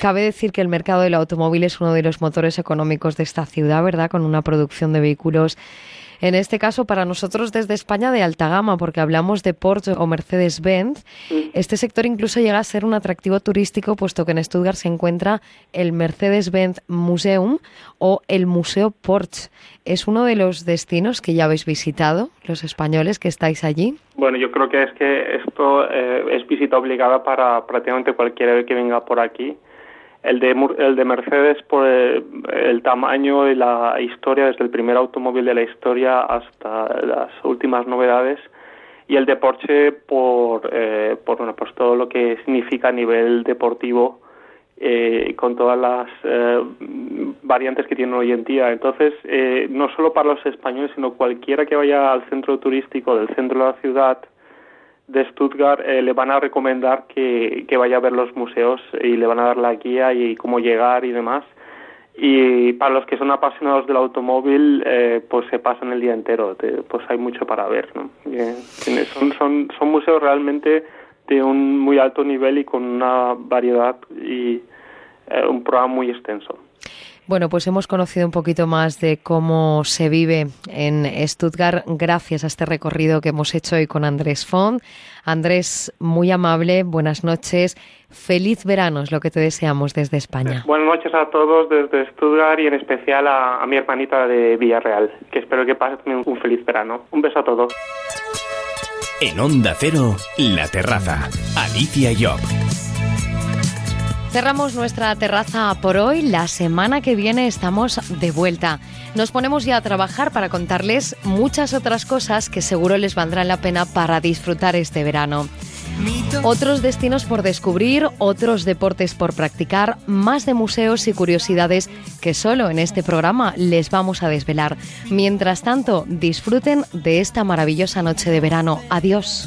Cabe decir que el mercado del automóvil es uno de los motores económicos de esta ciudad, ¿verdad? Con una producción de vehículos en este caso, para nosotros desde España de alta gama, porque hablamos de Porsche o Mercedes-Benz, este sector incluso llega a ser un atractivo turístico, puesto que en Stuttgart se encuentra el Mercedes-Benz Museum o el Museo Porsche. ¿Es uno de los destinos que ya habéis visitado, los españoles que estáis allí? Bueno, yo creo que es que esto eh, es visita obligada para prácticamente cualquiera que venga por aquí el de, el de Mercedes por el, tamaño y la historia, desde el primer automóvil de la historia hasta las últimas novedades, y el de Porsche por, eh, por bueno, pues todo lo que significa a nivel deportivo eh, con todas las eh, variantes que tienen hoy en día. Entonces, eh, no solo para los españoles, sino cualquiera que vaya al centro turístico del centro de la ciudad, de Stuttgart eh, le van a recomendar que, vaya a ver los museos y le van a dar la guía y cómo llegar y demás. Y para los que son apasionados del automóvil, eh, pues se pasan el día entero, pues hay mucho para ver. ¿no? son, son, son museos realmente de un muy alto nivel y con una variedad y eh, un programa muy extenso. Bueno, pues hemos conocido un poquito más de cómo se vive en Stuttgart gracias a este recorrido que hemos hecho hoy con Andrés Font. Andrés, muy amable, buenas noches. Feliz verano es lo que te deseamos desde España. Buenas noches a todos desde Stuttgart y en especial a, mi hermanita de Villarreal, que espero que pasen un feliz verano. Un beso a todos. En Onda Cero, La Terraza, Alicia y Cerramos nuestra terraza por hoy. La semana que viene estamos de vuelta. Nos ponemos ya a trabajar para contarles muchas otras cosas que seguro les valdrán la pena para disfrutar este verano. Otros destinos por descubrir, otros deportes por practicar, más de museos y curiosidades que solo en este programa les vamos a desvelar. Mientras tanto, disfruten de esta maravillosa noche de verano. Adiós.